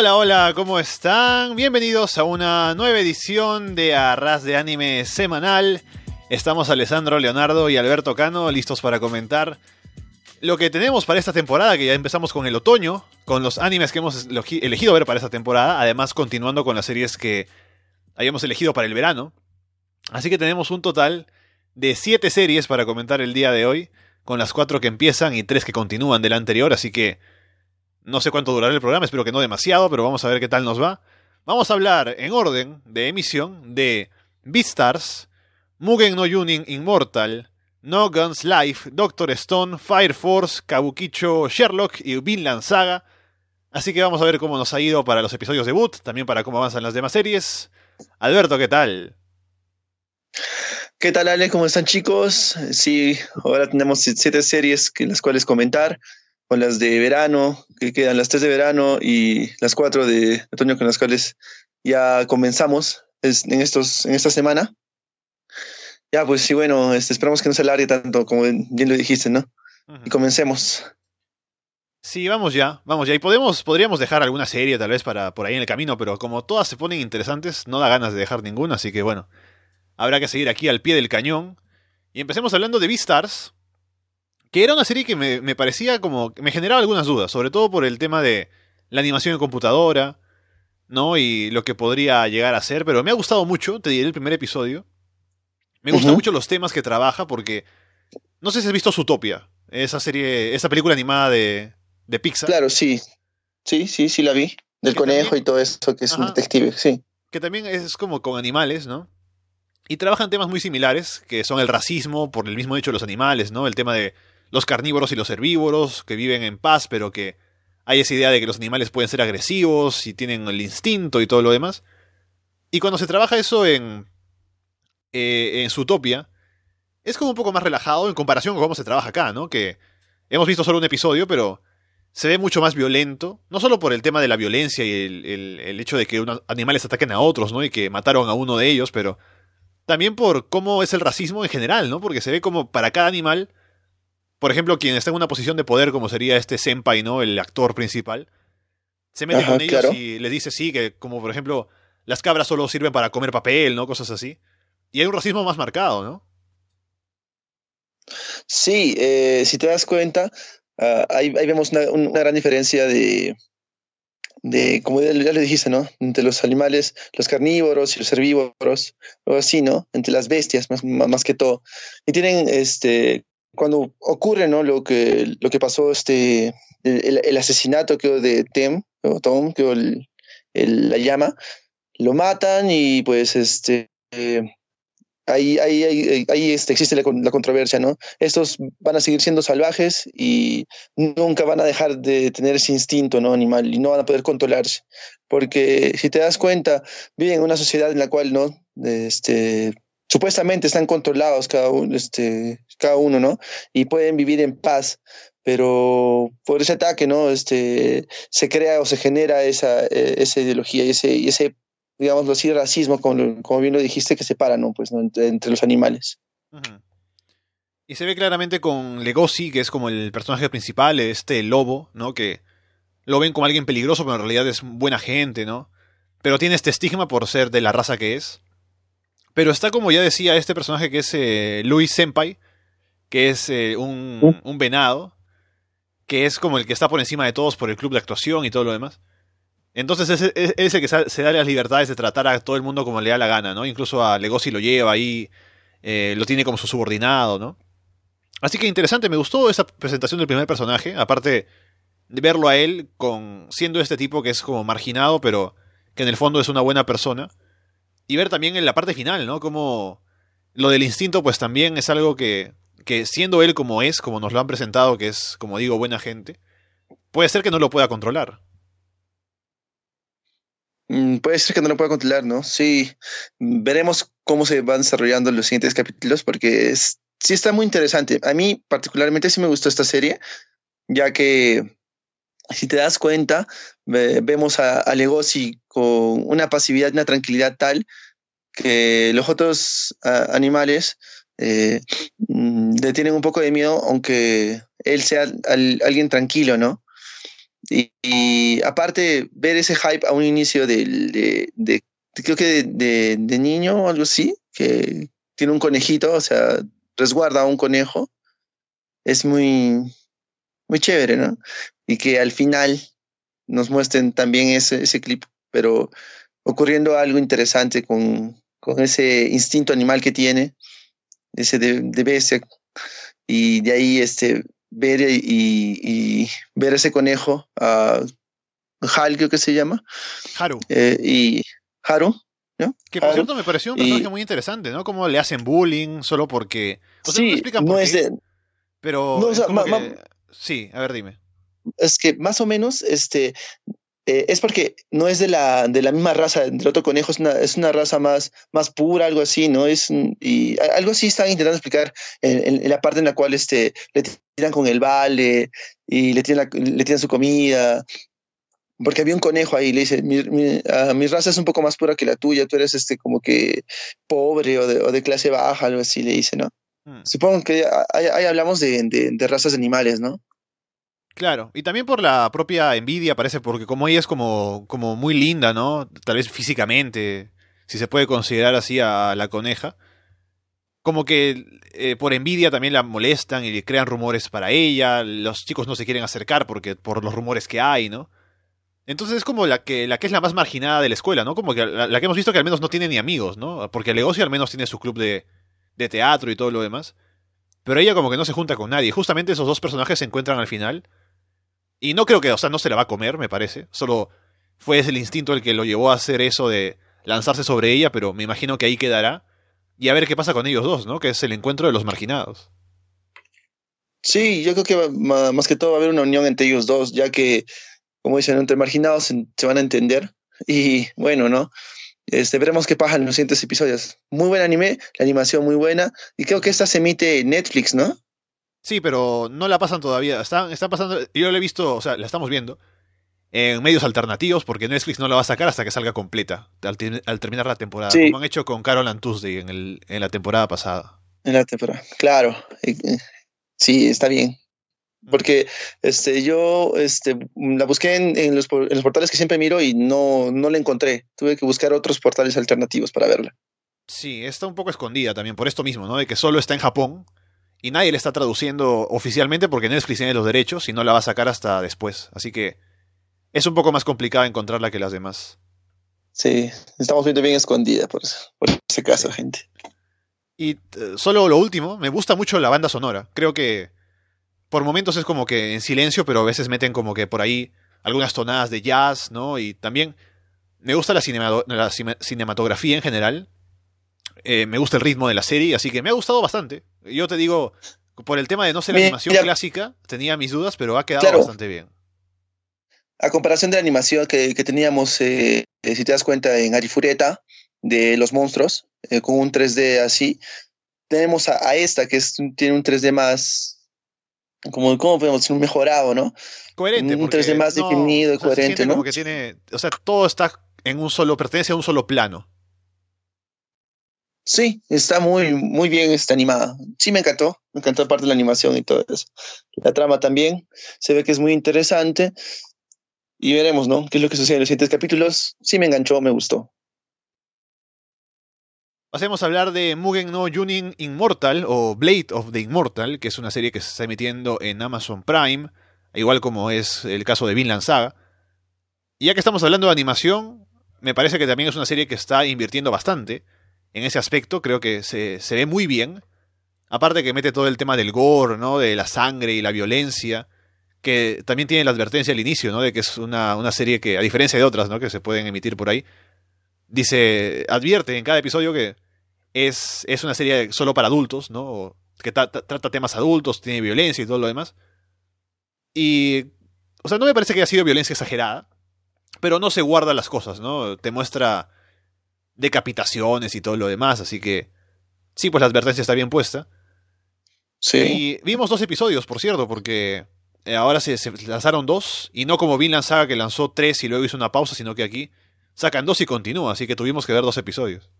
Hola, hola, ¿cómo están? Bienvenidos a una nueva edición de Arras de Anime Semanal. Estamos Alessandro Leonardo y Alberto Cano listos para comentar lo que tenemos para esta temporada, que ya empezamos con el otoño, con los animes que hemos elegido ver para esta temporada, además continuando con las series que habíamos elegido para el verano. Así que tenemos un total de 7 series para comentar el día de hoy, con las 4 que empiezan y 3 que continúan del anterior, así que no sé cuánto durará el programa, espero que no demasiado, pero vamos a ver qué tal nos va. Vamos a hablar en orden de emisión de Beastars, Mugen no Yunin Immortal, No Guns Life, Doctor Stone, Fire Force, Kabukicho Sherlock y Vinland Saga. Así que vamos a ver cómo nos ha ido para los episodios debut, también para cómo avanzan las demás series. Alberto, ¿qué tal? ¿Qué tal, Ale? ¿Cómo están, chicos? Sí, ahora tenemos siete series que las cuales comentar con las de verano, que quedan las tres de verano y las cuatro de otoño con las cuales ya comenzamos en, estos, en esta semana. Ya, pues sí, bueno, este, esperamos que no se alargue tanto como bien lo dijiste, ¿no? Y comencemos. Sí, vamos ya, vamos ya. Y podemos, podríamos dejar alguna serie tal vez para por ahí en el camino, pero como todas se ponen interesantes, no da ganas de dejar ninguna, así que bueno, habrá que seguir aquí al pie del cañón. Y empecemos hablando de Beastars, que era una serie que me, parecía como. me generaba algunas dudas, sobre todo por el tema de la animación en computadora, ¿no? Y lo que podría llegar a ser, pero me ha gustado mucho, te diré el primer episodio. Me gustan mucho los temas que trabaja porque. No sé si has visto Zootopia, esa serie, esa película animada de, de Pixar. Claro, sí. Sí, sí, sí la vi. Del conejo y todo eso, que es un detective, sí. Que también es como con animales, ¿no? Y trabajan temas muy similares, que son el racismo por el mismo hecho de los animales, ¿no? El tema de los carnívoros y los herbívoros, que viven en paz, pero que hay esa idea de que los animales pueden ser agresivos y tienen el instinto y todo lo demás. Y cuando se trabaja eso en, eh, en Zootopia, es como un poco más relajado en comparación con cómo se trabaja acá, ¿no? Que hemos visto solo un episodio, pero se ve mucho más violento, no solo por el tema de la violencia y el, el hecho de que unos animales ataquen a otros, ¿no? Y que mataron a uno de ellos, pero también por cómo es el racismo en general, ¿no? Porque se ve como para cada animal por ejemplo, quien está en una posición de poder, como sería este Senpai, ¿no? El actor principal, se mete con ellos y les dice sí, que como por ejemplo, las cabras solo sirven para comer papel, ¿no? Cosas así. Y hay un racismo más marcado, ¿no? Sí, eh, si te das cuenta, ah, ahí, vemos una, gran diferencia de, de, como ya, le dijiste, ¿no? Entre los animales, los carnívoros y los herbívoros, o así, ¿no? Entre las bestias, más, más que todo. Y tienen este, cuando ocurre ¿no? lo, que, lo que pasó, este, el, asesinato que de Tem, o Tom, que el, la llama, lo matan y pues este, ahí, ahí, ahí, este, existe la, controversia, ¿no? Estos van a seguir siendo salvajes y nunca van a dejar de tener ese instinto ¿no? animal y no van a poder controlarse. Porque si te das cuenta, viven en una sociedad en la cual no este, supuestamente están controlados cada uno, este, cada uno, ¿no? Y pueden vivir en paz, pero por ese ataque, ¿no? Este, se crea o se genera esa, eh, esa ideología y ese, ese, digámoslo así, racismo, como, como bien lo dijiste, que separa, ¿no? Pues, ¿no? Entre, los animales. Y se ve claramente con Legosi, que es como el personaje principal, este lobo, ¿no? Que lo ven como alguien peligroso, pero en realidad es buena gente, ¿no? Pero tiene este estigma por ser de la raza que es. Pero está como ya decía este personaje que es eh, Luis Senpai, que es eh, un, un, venado, que es como el que está por encima de todos por el club de actuación y todo lo demás. Entonces es, es, el que se da las libertades de tratar a todo el mundo como le da la gana, ¿no? Incluso a Legosi lo lleva ahí, eh, lo tiene como su subordinado, ¿no? Así que interesante, me gustó esa presentación del primer personaje, aparte de verlo a él con siendo este tipo que es como marginado, pero que en el fondo es una buena persona y ver también en la parte final, ¿no? Como lo del instinto, pues también es algo que, que siendo él como es, como nos lo han presentado, que es, como digo, buena gente, puede ser que no lo pueda controlar. Mm, puede ser que no lo pueda controlar, ¿no? Sí, veremos cómo se van desarrollando los siguientes capítulos, porque es, sí está muy interesante. A mí particularmente sí me gustó esta serie, ya que si te das cuenta, vemos a, a, Legosi con una pasividad, una tranquilidad tal que los otros animales eh, mm, le tienen un poco de miedo, aunque él sea alguien tranquilo, ¿no? Y, aparte, ver ese hype a un inicio de, de, creo que de, niño o algo así, que tiene un conejito, o sea, resguarda a un conejo, es muy, muy chévere, ¿no? Y que al final nos muestren también ese, ese clip, pero ocurriendo algo interesante con, con ese instinto animal que tiene, ese de, de bestia, y de ahí este, ver y, y ver ese conejo, uh, Hal creo que se llama. Haru. Eh, y Haru, ¿no? Que por cierto me pareció un personaje muy interesante, ¿no? Como le hacen bullying solo porque... O sea, sí, no, es de... Pero... Sí, a ver, dime. Es que más o menos, este, eh, es porque no es de la, de la misma raza del otro conejo, es una, es una raza más, más pura, algo así, ¿no? Es, y algo así están intentando explicar en, la parte en la cual este, le tiran con el vale y le tiran, le tiran su comida. Porque había un conejo ahí, le dice, mi, mi, ah, raza es un poco más pura que la tuya, tú eres este como que pobre o de, o de clase baja, algo así, le dice, ¿no? Hmm. Supongo que ahí, hablamos de, de, de razas de animales, ¿no? Claro, y también por la propia envidia, parece, porque como ella es como, como muy linda, ¿no? Tal vez físicamente, si se puede considerar así a la coneja. Como que eh, por envidia también la molestan y le crean rumores para ella, los chicos no se quieren acercar porque por los rumores que hay, ¿no? Entonces es como la que, la que es la más marginada de la escuela, ¿no? Como que la, que hemos visto que al menos no tiene ni amigos, ¿no? Porque Legocio al menos tiene su club de, de teatro y todo lo demás. Pero ella como que no se junta con nadie. Justamente esos dos personajes se encuentran al final y no creo que, o sea, no se la va a comer, me parece. Solo fue ese el instinto el que lo llevó a hacer eso de lanzarse sobre ella, pero me imagino que ahí quedará. Y a ver qué pasa con ellos dos, ¿no? Que es el encuentro de los marginados. Sí, yo creo que más que todo va a haber una unión entre ellos dos, ya que, como dicen, entre marginados se van a entender. Y bueno, ¿no? Este, veremos qué pasa en los siguientes episodios. Muy buen anime, la animación muy buena. Y creo que esta se emite en Netflix, ¿no? Sí, pero no la pasan todavía. Están, está pasando. Yo la he visto, o sea, la estamos viendo en medios alternativos porque Netflix no la va a sacar hasta que salga completa, al, terminar la temporada, como han hecho con Carol and Tuesday en, el, en la temporada pasada. En la temporada, claro. Sí, está bien. Porque este, yo este, la busqué en, los, en los portales que siempre miro y no, no la encontré. Tuve que buscar otros portales alternativos para verla. Sí, está un poco escondida también por esto mismo, ¿no? De que solo está en Japón y nadie le está traduciendo oficialmente porque Netflix tiene los derechos y no la va a sacar hasta después. Así que es un poco más complicado encontrarla que las demás. Sí, estamos viendo bien escondida por, por ese caso, gente. Y eh, solo lo último, me gusta mucho la banda sonora. Creo que por momentos es como que en silencio, pero a veces meten como que por ahí algunas tonadas de jazz, ¿no? Y también me gusta la, la cinematografía en general. Eh, me gusta el ritmo de la serie, así que me ha gustado bastante. Yo te digo, por el tema de no ser la animación clásica, tenía mis dudas, pero ha quedado bastante bien. A comparación de la animación que, teníamos, eh, eh, si te das cuenta, en Arifureta, de los monstruos, con un 3D así, tenemos a, esta que tiene un 3D más, como, ¿cómo podemos decir? Un mejorado, ¿no? Coherente. Un 3D más definido y coherente, ¿no? Como que tiene, o sea, todo está en un solo, pertenece a un solo plano. Sí, está muy, muy bien está animada. Sí, me encantó. Me encantó parte de la animación y todo eso. La trama también se ve que es muy interesante. Y veremos, ¿no? ¿Qué es lo que sucede en los siguientes capítulos? Sí, me enganchó, me gustó. Pasemos a hablar de Mugen no Junin Immortal o Blade of the Immortal, que es una serie que se está emitiendo en Amazon Prime, igual como es el caso de Vinland Saga. Y ya que estamos hablando de animación, me parece que también es una serie que está invirtiendo bastante en ese aspecto, creo que se, se ve muy bien. Aparte que mete todo el tema del gore, ¿no? De la sangre y la violencia. Que también tiene la advertencia al inicio, ¿no? De que es una, una serie que, a diferencia de otras, ¿no? Que se pueden emitir por ahí. Dice, advierte en cada episodio que es, es una serie solo para adultos, ¿no? Que trata temas adultos, tiene violencia y todo lo demás. Y. O sea, no me parece que haya sido violencia exagerada. Pero no se guarda las cosas, ¿no? Te muestra decapitaciones y todo lo demás, así que sí, pues la advertencia está bien puesta. Sí. Y vimos dos episodios, por cierto, porque eh, ahora se, lanzaron dos, y no como Vinland Saga que lanzó tres y luego hizo una pausa, sino que aquí sacan dos y continúa, así que tuvimos que ver dos episodios.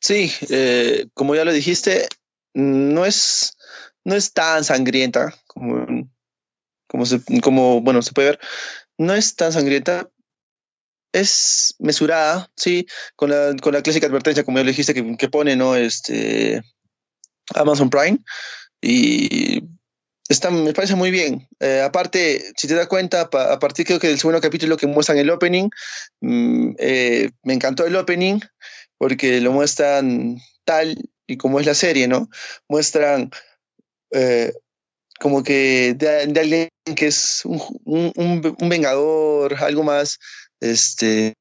Sí, eh, como ya lo dijiste, no es, no es tan sangrienta como, como, se, como bueno, se puede ver, no es tan sangrienta, es mesurada, sí, con la, con la clásica advertencia, como ya dijiste, que, que pone, ¿no? Este, Amazon Prime. Y está, me parece muy bien. Eh, aparte, si te das cuenta, a partir creo que del segundo capítulo que muestran el opening, mm, eh, me encantó el opening porque lo muestran tal y como es la serie, ¿no? Muestran eh, como que de, alguien que es un, un, vengador, algo más, este,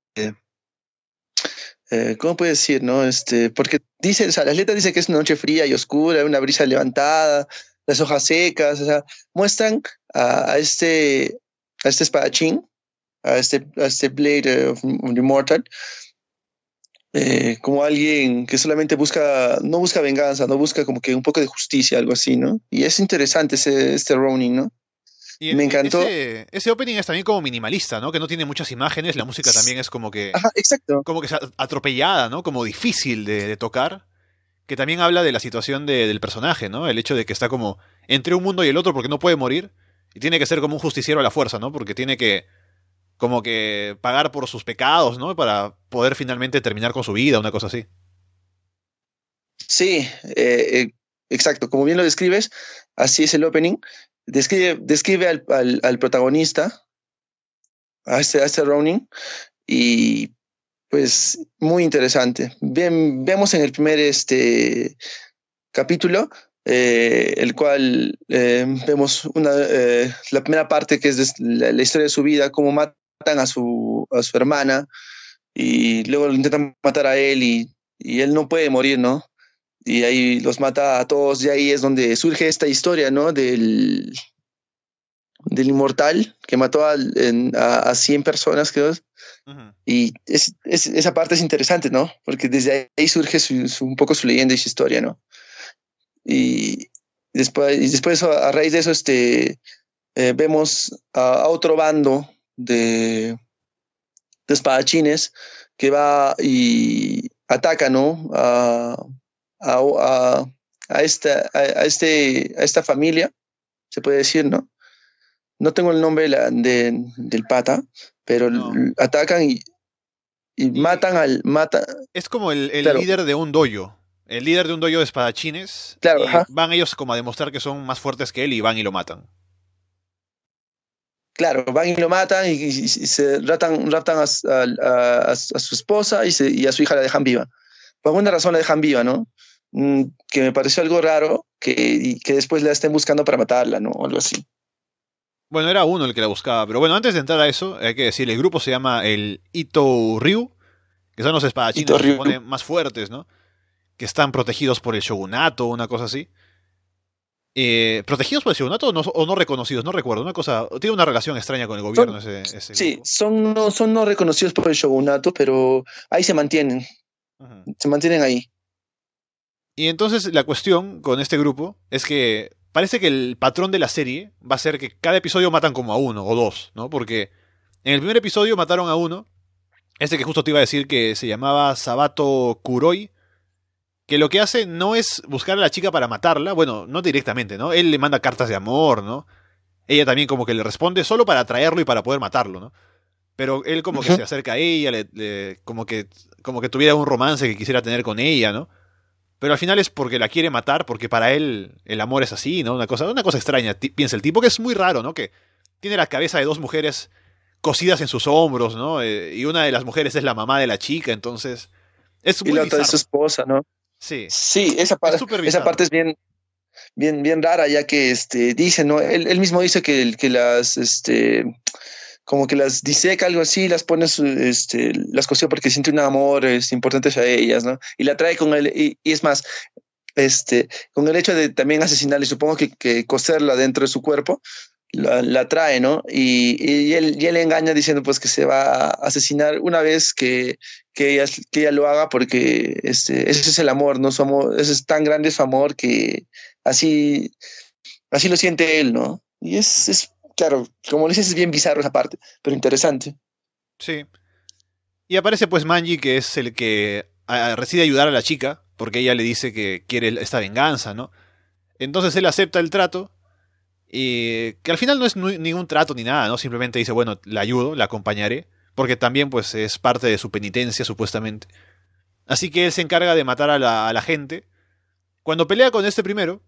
eh, ¿cómo puede decir, no? Este, porque dice, o sea, las letras dicen que es una noche fría y oscura, una brisa levantada, las hojas secas, o sea, muestran a, este, a este espadachín, a este, a este Blade of, of Immortal, eh, como alguien que solamente busca, no busca venganza, no busca como que un poco de justicia, algo así, ¿no? Y es interesante ese, este Ronin, ¿no? Y me encantó. Ese, ese, opening es también como minimalista, ¿no? Que no tiene muchas imágenes, la música también es como que. Ajá, exacto. Como que atropellada, ¿no? Como difícil de, de tocar. Que también habla de la situación de, del personaje, ¿no? El hecho de que está como entre un mundo y el otro porque no puede morir. Y tiene que ser como un justiciero a la fuerza, ¿no? Porque tiene que. Como que pagar por sus pecados, ¿no? Para poder finalmente terminar con su vida, una cosa así. Sí, eh, eh, exacto. Como bien lo describes, así es el opening describe, describe al, al, protagonista, a este, a este Ronin, y pues muy interesante. Bien, vemos en el primer este, capítulo, eh, el cual eh, vemos una, eh, la primera parte que es la, historia de su vida, cómo matan a su, a su hermana y luego intentan matar a él y, y él no puede morir, ¿no? Y ahí los mata a todos y ahí es donde surge esta historia, ¿no? Del, del inmortal que mató a, a, a 100 personas, creo. Uh -huh. Y es, es, esa parte es interesante, ¿no? Porque desde ahí surge su, su, un poco su leyenda y su historia, ¿no? Y después, y después a raíz de eso, este, eh, vemos a, a, otro bando de, de espadachines que va y ataca, ¿no? A, a, a, a, esta, a, este, a esta familia, se puede decir, ¿no? No tengo el nombre de la, de, del pata, pero no. atacan y, y, y, matan al... Mata, es como el, el claro. líder de un doyo. El líder de un doyo de espadachines. Claro, van ellos como a demostrar que son más fuertes que él y van y lo matan. Claro, van y lo matan y, y se raptan, raptan a, a, a, a, su esposa y, se, y a su hija la dejan viva. Por alguna razón la dejan viva, ¿no? Mm, que me pareció algo raro que, que después la estén buscando para matarla, ¿no? O algo así. Bueno, era uno el que la buscaba, pero bueno, antes de entrar a eso, hay que decir, el grupo se llama el Ito Ryu, que son los espadachines que se ponen más fuertes, ¿no? Que están protegidos por el shogunato, una cosa así. Eh, ¿Protegidos por el shogunato o no, o no, reconocidos? No recuerdo, una cosa, tiene una relación extraña con el gobierno son, ese, ese Sí, son no, son no reconocidos por el shogunato, pero ahí se mantienen, se mantienen ahí. Y entonces la cuestión con este grupo es que parece que el patrón de la serie va a ser que cada episodio matan como a uno o dos, ¿no? Porque en el primer episodio mataron a uno, este que justo te iba a decir que se llamaba Sabato Kuroi, que lo que hace no es buscar a la chica para matarla, bueno, no directamente, ¿no? Él le manda cartas de amor, ¿no? Ella también como que le responde solo para atraerlo y para poder matarlo, ¿no? Pero él como que uh -huh. se acerca a ella, le, le, como, que, como que tuviera un romance que quisiera tener con ella, ¿no? Pero al final es porque la quiere matar, porque para él el amor es así, ¿no? Una cosa, una cosa extraña, piensa el tipo, que es muy raro, ¿no? Que tiene la cabeza de dos mujeres cosidas en sus hombros, ¿no? Eh, y una de las mujeres es la mamá de la chica, entonces es muy Y la otra es su esposa, ¿no? Sí. Sí, esa, par esa parte es bien, bien, bien rara, ya que este, dice, ¿no? Él, él mismo dice que, que las, este, como que las diseca, algo así, las pone, este, las cosió porque siente un amor es, importante hacia ellas, ¿no? Y la trae con él, y, es más, este, con el hecho de también asesinarla, y supongo que, coserla dentro de su cuerpo, la, la trae, ¿no? Y, y, él, y él engaña diciendo pues que se va a asesinar una vez que, que, ella, que ella lo haga porque este, ese es el amor, ¿no? Ese es tan grande su amor que así, así lo siente él, ¿no? Y es claro, como dices, es bien bizarro esa parte, pero interesante. Sí. Y aparece pues Manji, que es el que decide ayudar a la chica, porque ella le dice que quiere esta venganza, ¿no? Entonces él acepta el trato Y que al final no es ningún trato ni nada, ¿no? Simplemente dice, bueno, la ayudo, la acompañaré, porque también pues es parte de su penitencia supuestamente. Así que él se encarga de matar a la, a la gente. Cuando pelea con este primero,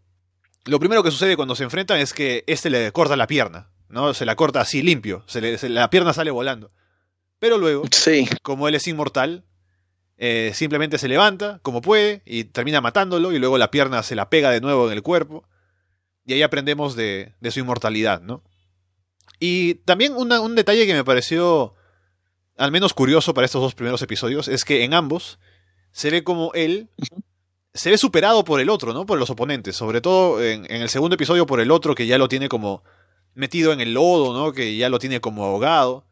lo primero que sucede cuando se enfrentan es que este le corta la pierna, ¿no? Se la corta así limpio, se la pierna sale volando. Pero luego, sí. como él es inmortal, eh, simplemente se levanta como puede y termina matándolo y luego la pierna se la pega de nuevo en el cuerpo. Y ahí aprendemos de, de su inmortalidad, ¿no? Y también un detalle que me pareció al menos curioso para estos dos primeros episodios es que en ambos se ve como él se ve superado por el otro, ¿no? Por los oponentes. Sobre todo en, en, el segundo episodio por el otro que ya lo tiene como metido en el lodo, ¿no? Que ya lo tiene como ahogado.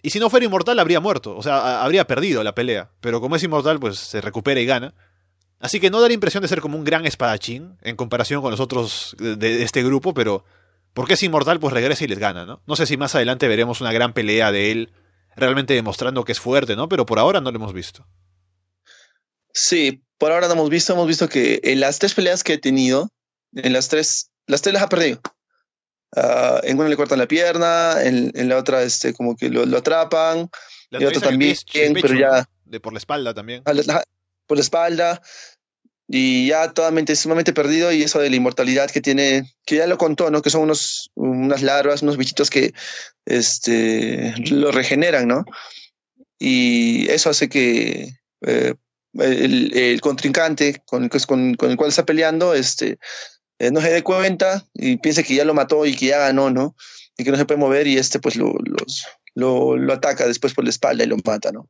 Y si no fuera inmortal, habría muerto. O sea, habría perdido la pelea. Pero como es inmortal, pues se recupera y gana. Así que no da la impresión de ser como un gran espadachín en comparación con los otros de este grupo, pero porque es inmortal, pues regresa y les gana, ¿no? No sé si más adelante veremos una gran pelea de él, realmente demostrando que es fuerte, ¿no? Pero por ahora no lo hemos visto. Sí, por ahora no hemos visto. Hemos visto que en las tres peleas que he tenido, en las tres, las tres las ha perdido. Uh, en una le cortan la pierna, en, en la otra este, como que lo, lo atrapan, la y otra también, pecho, pero ya... De por la espalda también. Por la espalda. Y ya totalmente, sumamente perdido y eso de la inmortalidad que tiene, que ya lo contó, ¿no? Que son unos, unas larvas, unos bichitos que este, lo regeneran, ¿no? Y eso hace que eh, el, el, contrincante con, con, con, el cual está peleando este, eh, no se dé cuenta y piense que ya lo mató y que ya ganó, ¿no? Y que no se puede mover y este pues lo, los, lo, lo ataca después por la espalda y lo mata, ¿no?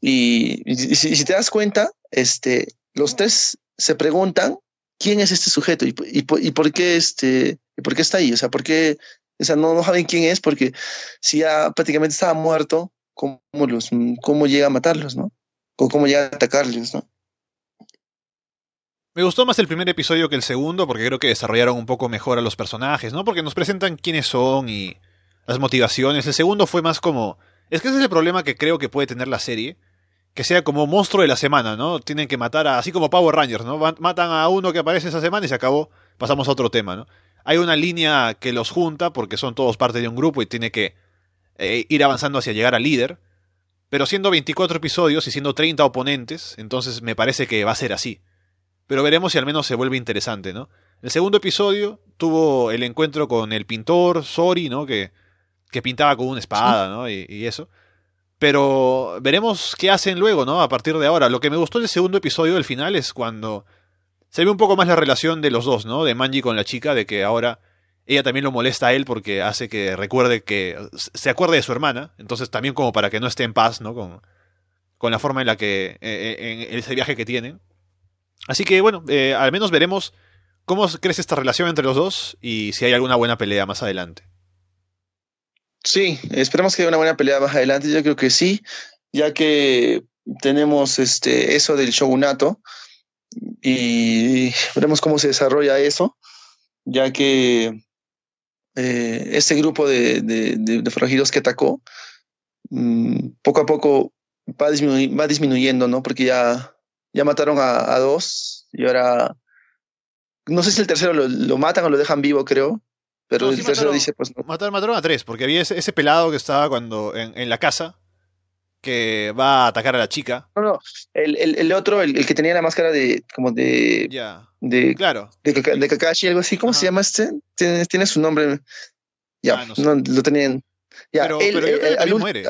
Y, y, si, si, te das cuenta, este, los tres se preguntan quién es este sujeto y, y, y, por qué este, y por qué está ahí, o sea, por qué, o sea, no, no saben quién es porque si ya prácticamente estaba muerto, ¿cómo, los, cómo llega a matarlos, no? O cómo llega a atacarlos, ¿no? Me gustó más el primer episodio que el segundo porque creo que desarrollaron un poco mejor a los personajes, ¿no? Porque nos presentan quiénes son y las motivaciones. El segundo fue más como... Es que ese es el problema que creo que puede tener la serie. Que sea como monstruo de la semana, ¿no? Tienen que matar a... Así como Power Rangers, ¿no? Matan a uno que aparece esa semana y se acabó. Pasamos a otro tema, ¿no? Hay una línea que los junta porque son todos parte de un grupo y tiene que eh, ir avanzando hacia llegar al líder. Pero siendo 24 episodios y siendo 30 oponentes, entonces me parece que va a ser así pero veremos si al menos se vuelve interesante, ¿no? El segundo episodio tuvo el encuentro con el pintor Sori, ¿no? Que, que pintaba con una espada, ¿no? Y, y, eso. Pero veremos qué hacen luego, ¿no? A partir de ahora. Lo que me gustó del segundo episodio, del final, es cuando se ve un poco más la relación de los dos, ¿no? De Manji con la chica, de que ahora ella también lo molesta a él porque hace que recuerde que se acuerde de su hermana, entonces también como para que no esté en paz, ¿no? Con, con la forma en la que, eh, en ese viaje que tienen. Así que bueno, eh, al menos veremos cómo crece esta relación entre los dos y si hay alguna buena pelea más adelante. Sí, esperemos que haya una buena pelea más adelante. Yo creo que sí, ya que tenemos este eso del shogunato y veremos cómo se desarrolla eso, ya que eh, este grupo de, de, de, de, forajidos que atacó mmm, poco a poco va disminuyendo, ¿no? Porque ya ya mataron a, a, dos y ahora no sé si el tercero lo, lo matan o lo dejan vivo, creo. Pero no, el sí tercero mataron, dice, pues no. Mataron, mataron a tres, porque había ese, ese pelado que estaba cuando en, en, la casa que va a atacar a la chica. No, no, el, el, el otro, el, el, que tenía la máscara de como de ya de claro de, de Kakashi algo así, ¿cómo Ajá. se llama este? Tiene, tiene su nombre. Ya, ah, no, sé. no, lo tenían. Ya, pero, él, pero yo creo que él, muere.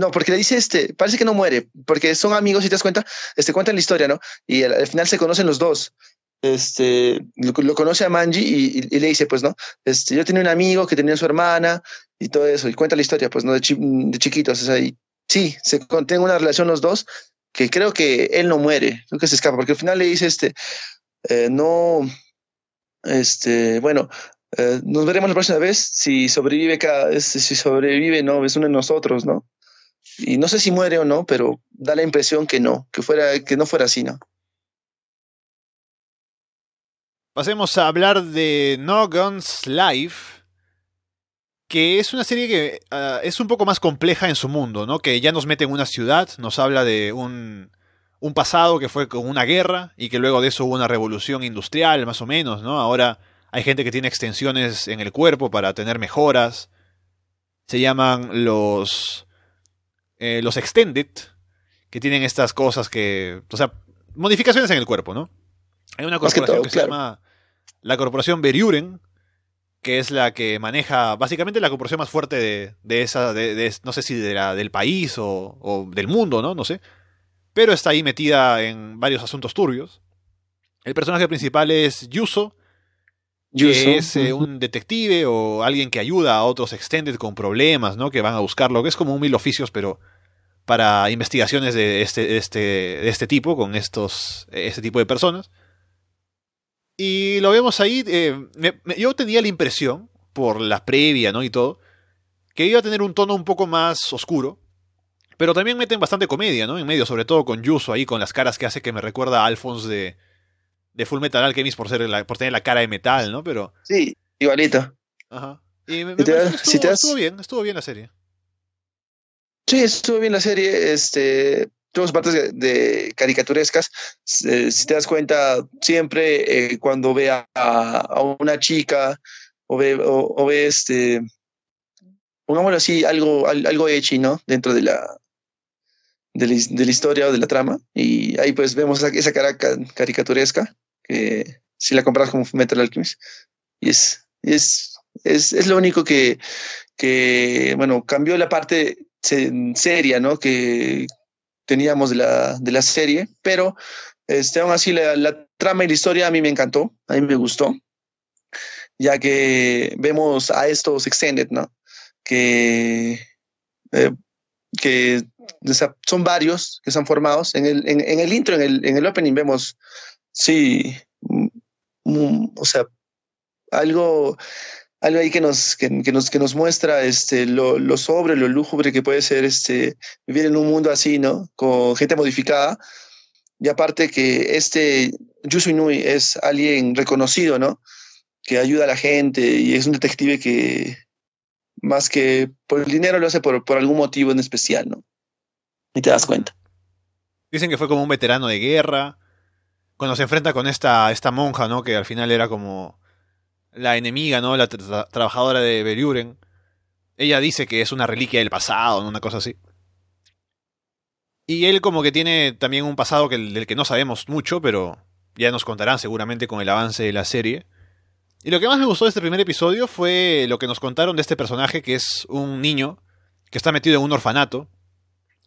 No, porque le dice este, parece que no muere, porque son amigos, si te das cuenta, este, cuentan la historia, ¿no? Y al, al final se conocen los dos. Este, lo, conoce a Manji y, le dice, pues, ¿no? Este, yo tenía un amigo que tenía su hermana y todo eso, y cuenta la historia, pues, ¿no? De, chi, de chiquitos, o sea, y sí, se tienen una relación los dos, que creo que él no muere, creo que se escapa, porque al final le dice, este, eh, no, este, bueno, eh, nos veremos la próxima vez si sobrevive cada, si sobrevive, no, es uno de nosotros, ¿no? Y no sé si muere o no, pero da la impresión que no, que, fuera, que no fuera así, ¿no? Pasemos a hablar de No Guns Life, que es una serie que uh, es un poco más compleja en su mundo, ¿no? Que ya nos mete en una ciudad, nos habla de un, un pasado que fue con una guerra y que luego de eso hubo una revolución industrial, más o menos, ¿no? Ahora Hay gente que tiene extensiones en el cuerpo para tener mejoras. Se llaman los. Eh, los Extended, que tienen estas cosas que. O sea, modificaciones en el cuerpo, ¿no? Hay una corporación que se llama la Corporación Beriuren, que es la que maneja básicamente la corporación más fuerte de, esa, de, no sé si de la, del país o, o, del mundo, ¿no? No sé. Pero está ahí metida en varios asuntos turbios. El personaje principal es Yuso, que es eh, un detective o alguien que ayuda a otros extended con problemas, ¿no? Que van a buscarlo, que es como un mil oficios, pero para investigaciones de este, este, de este tipo, con estos, este tipo de personas. Y lo vemos ahí. Eh, yo tenía la impresión, por la previa, ¿no? Y todo, que iba a tener un tono un poco más oscuro. Pero también meten bastante comedia, ¿no? En medio, sobre todo con Yuso ahí, con las caras que hace que me recuerda a Alphonse de, de Full Metal Alchemist por, ser por tener la cara de metal, ¿no? Pero... Sí, igualito. Ajá. Y me, estuvo, bien, estuvo bien la serie. Sí, estuvo bien la serie. Este, todas partes de, caricaturescas. Eh, si te das cuenta, siempre eh, cuando ve a, una chica o ve, o, ve este, pongámoslo así, algo, algo hecho, ¿no? Dentro de la, de la, historia o de la trama. Y ahí pues vemos esa, cara caricaturesca, que si la compras como Metal Alchemist. Y es, es, es, es lo único que, que, bueno, cambió la parte seria, ¿no? Que, teníamos de la, de la serie, pero este, aún así la, trama y la historia a mí me encantó, a mí me gustó, ya que vemos a estos extended, ¿no? Que, eh, que son varios que están formados. En el, en, el intro, en el, en el opening vemos, sí, mm, mm, o sea, algo algo ahí que nos, que, nos, que nos muestra este, lo, lo, sobre, lo lúgubre que puede ser este, vivir en un mundo así, ¿no? Con gente modificada. Y aparte que este Yusu Inui es alguien reconocido, ¿no? Que ayuda a la gente y es un detective que más que por el dinero lo hace por, por algún motivo en especial, ¿no? Y te das cuenta. Dicen que fue como un veterano de guerra. Cuando se enfrenta con esta, esta monja, ¿no? Que al final era como la enemiga, ¿no? La trabajadora de Beriuren. Ella dice que es una reliquia del pasado, una cosa así. Y él como que tiene también un pasado que, del que no sabemos mucho, pero ya nos contarán seguramente con el avance de la serie. Y lo que más me gustó de este primer episodio fue lo que nos contaron de este personaje, que es un niño que está metido en un orfanato,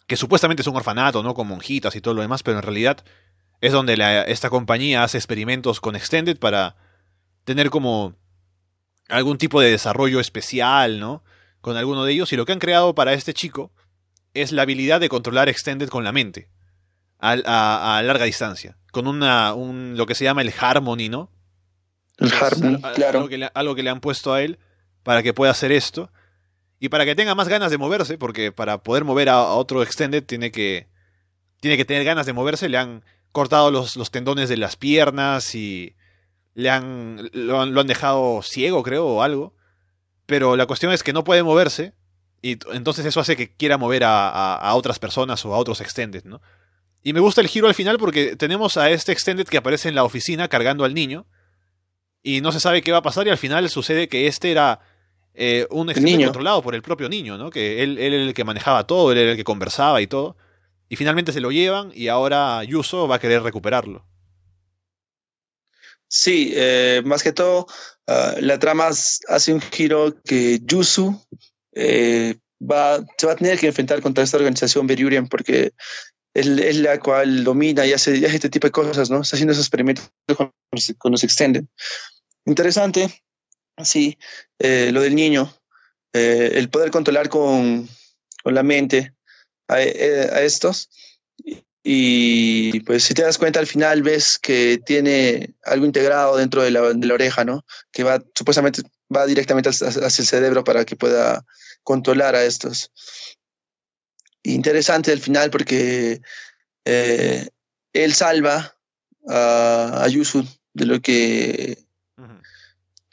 que supuestamente es un orfanato, ¿no? Con monjitas y todo lo demás, pero en realidad es donde esta compañía hace experimentos con Extended para tener como algún tipo de desarrollo especial, ¿no? Con alguno de ellos. Y lo que han creado para este chico es la habilidad de controlar Extended con la mente. A, larga distancia. Con una, un, lo que se llama el Harmony, ¿no? El Harmony, claro. Algo que, le, algo que le han puesto a él para que pueda hacer esto. Y para que tenga más ganas de moverse, porque para poder mover a, otro Extended tiene que, tiene que tener ganas de moverse. Le han cortado los, los tendones de las piernas y le han lo, han dejado ciego, creo, o algo. Pero la cuestión es que no puede moverse. Y entonces eso hace que quiera mover a, a, otras personas o a otros extended, ¿no? Y me gusta el giro al final porque tenemos a este extended que aparece en la oficina cargando al niño. Y no se sabe qué va a pasar. Y al final sucede que este era eh, un extended controlado por el propio niño, ¿no? Que él, él era el que manejaba todo, él era el que conversaba y todo. Y finalmente se lo llevan y ahora Yuso va a querer recuperarlo. Sí, eh, más que todo, ah, la trama hace un giro que Yusu eh, va, se va a tener que enfrentar contra esta organización Beriurian porque es, la cual domina y hace, este tipo de cosas, ¿no? Está haciendo esos experimentos con, con los Extended. Interesante, sí, eh, lo del niño, el poder controlar con, con la mente a, a estos y pues si te das cuenta al final ves que tiene algo integrado dentro de la, oreja, ¿no? Que va supuestamente va directamente hacia, el cerebro para que pueda controlar a estos. Interesante al final porque eh, él salva a, a Yusu de lo que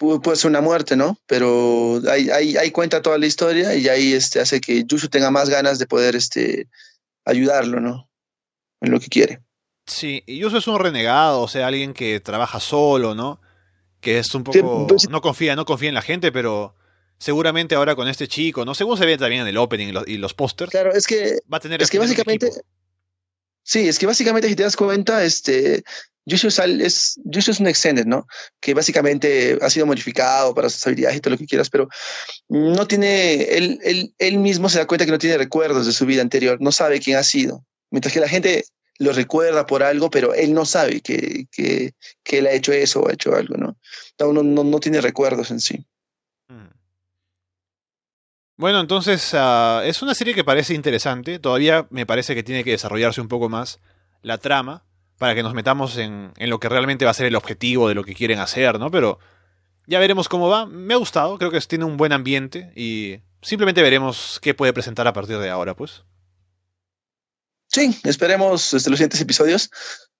puede, ser una muerte, ¿no? Pero ahí, ahí, ahí, cuenta toda la historia y ahí este, hace que Yusu tenga más ganas de poder este, ayudarlo, ¿no? en lo que quiere. Sí, y Yuso es un renegado, o sea, alguien que trabaja solo, ¿no? que es un poco... Pues no confía, no confía en la gente, pero seguramente ahora con este chico, ¿no? Según se ve también en el opening y los, pósters. Claro, es que... Va a tener... Es que básicamente... Sí, es que básicamente si te das cuenta, este... Sal es, es un extended, ¿no? Que básicamente ha sido modificado para sus habilidades y todo lo que quieras, pero no tiene, él, él, él mismo se da cuenta que no tiene recuerdos de su vida anterior, no sabe quién ha sido. Mientras que la gente lo recuerda por algo, pero él no sabe que, que, que él ha hecho eso o ha hecho algo, ¿no? No, no, no tiene recuerdos en sí. Bueno, entonces uh, es una serie que parece interesante. Todavía me parece que tiene que desarrollarse un poco más la trama para que nos metamos en, en, lo que realmente va a ser el objetivo de lo que quieren hacer, ¿no? Pero ya veremos cómo va. Me ha gustado, creo que tiene un buen ambiente y simplemente veremos qué puede presentar a partir de ahora, pues. Sí, esperemos desde los siguientes episodios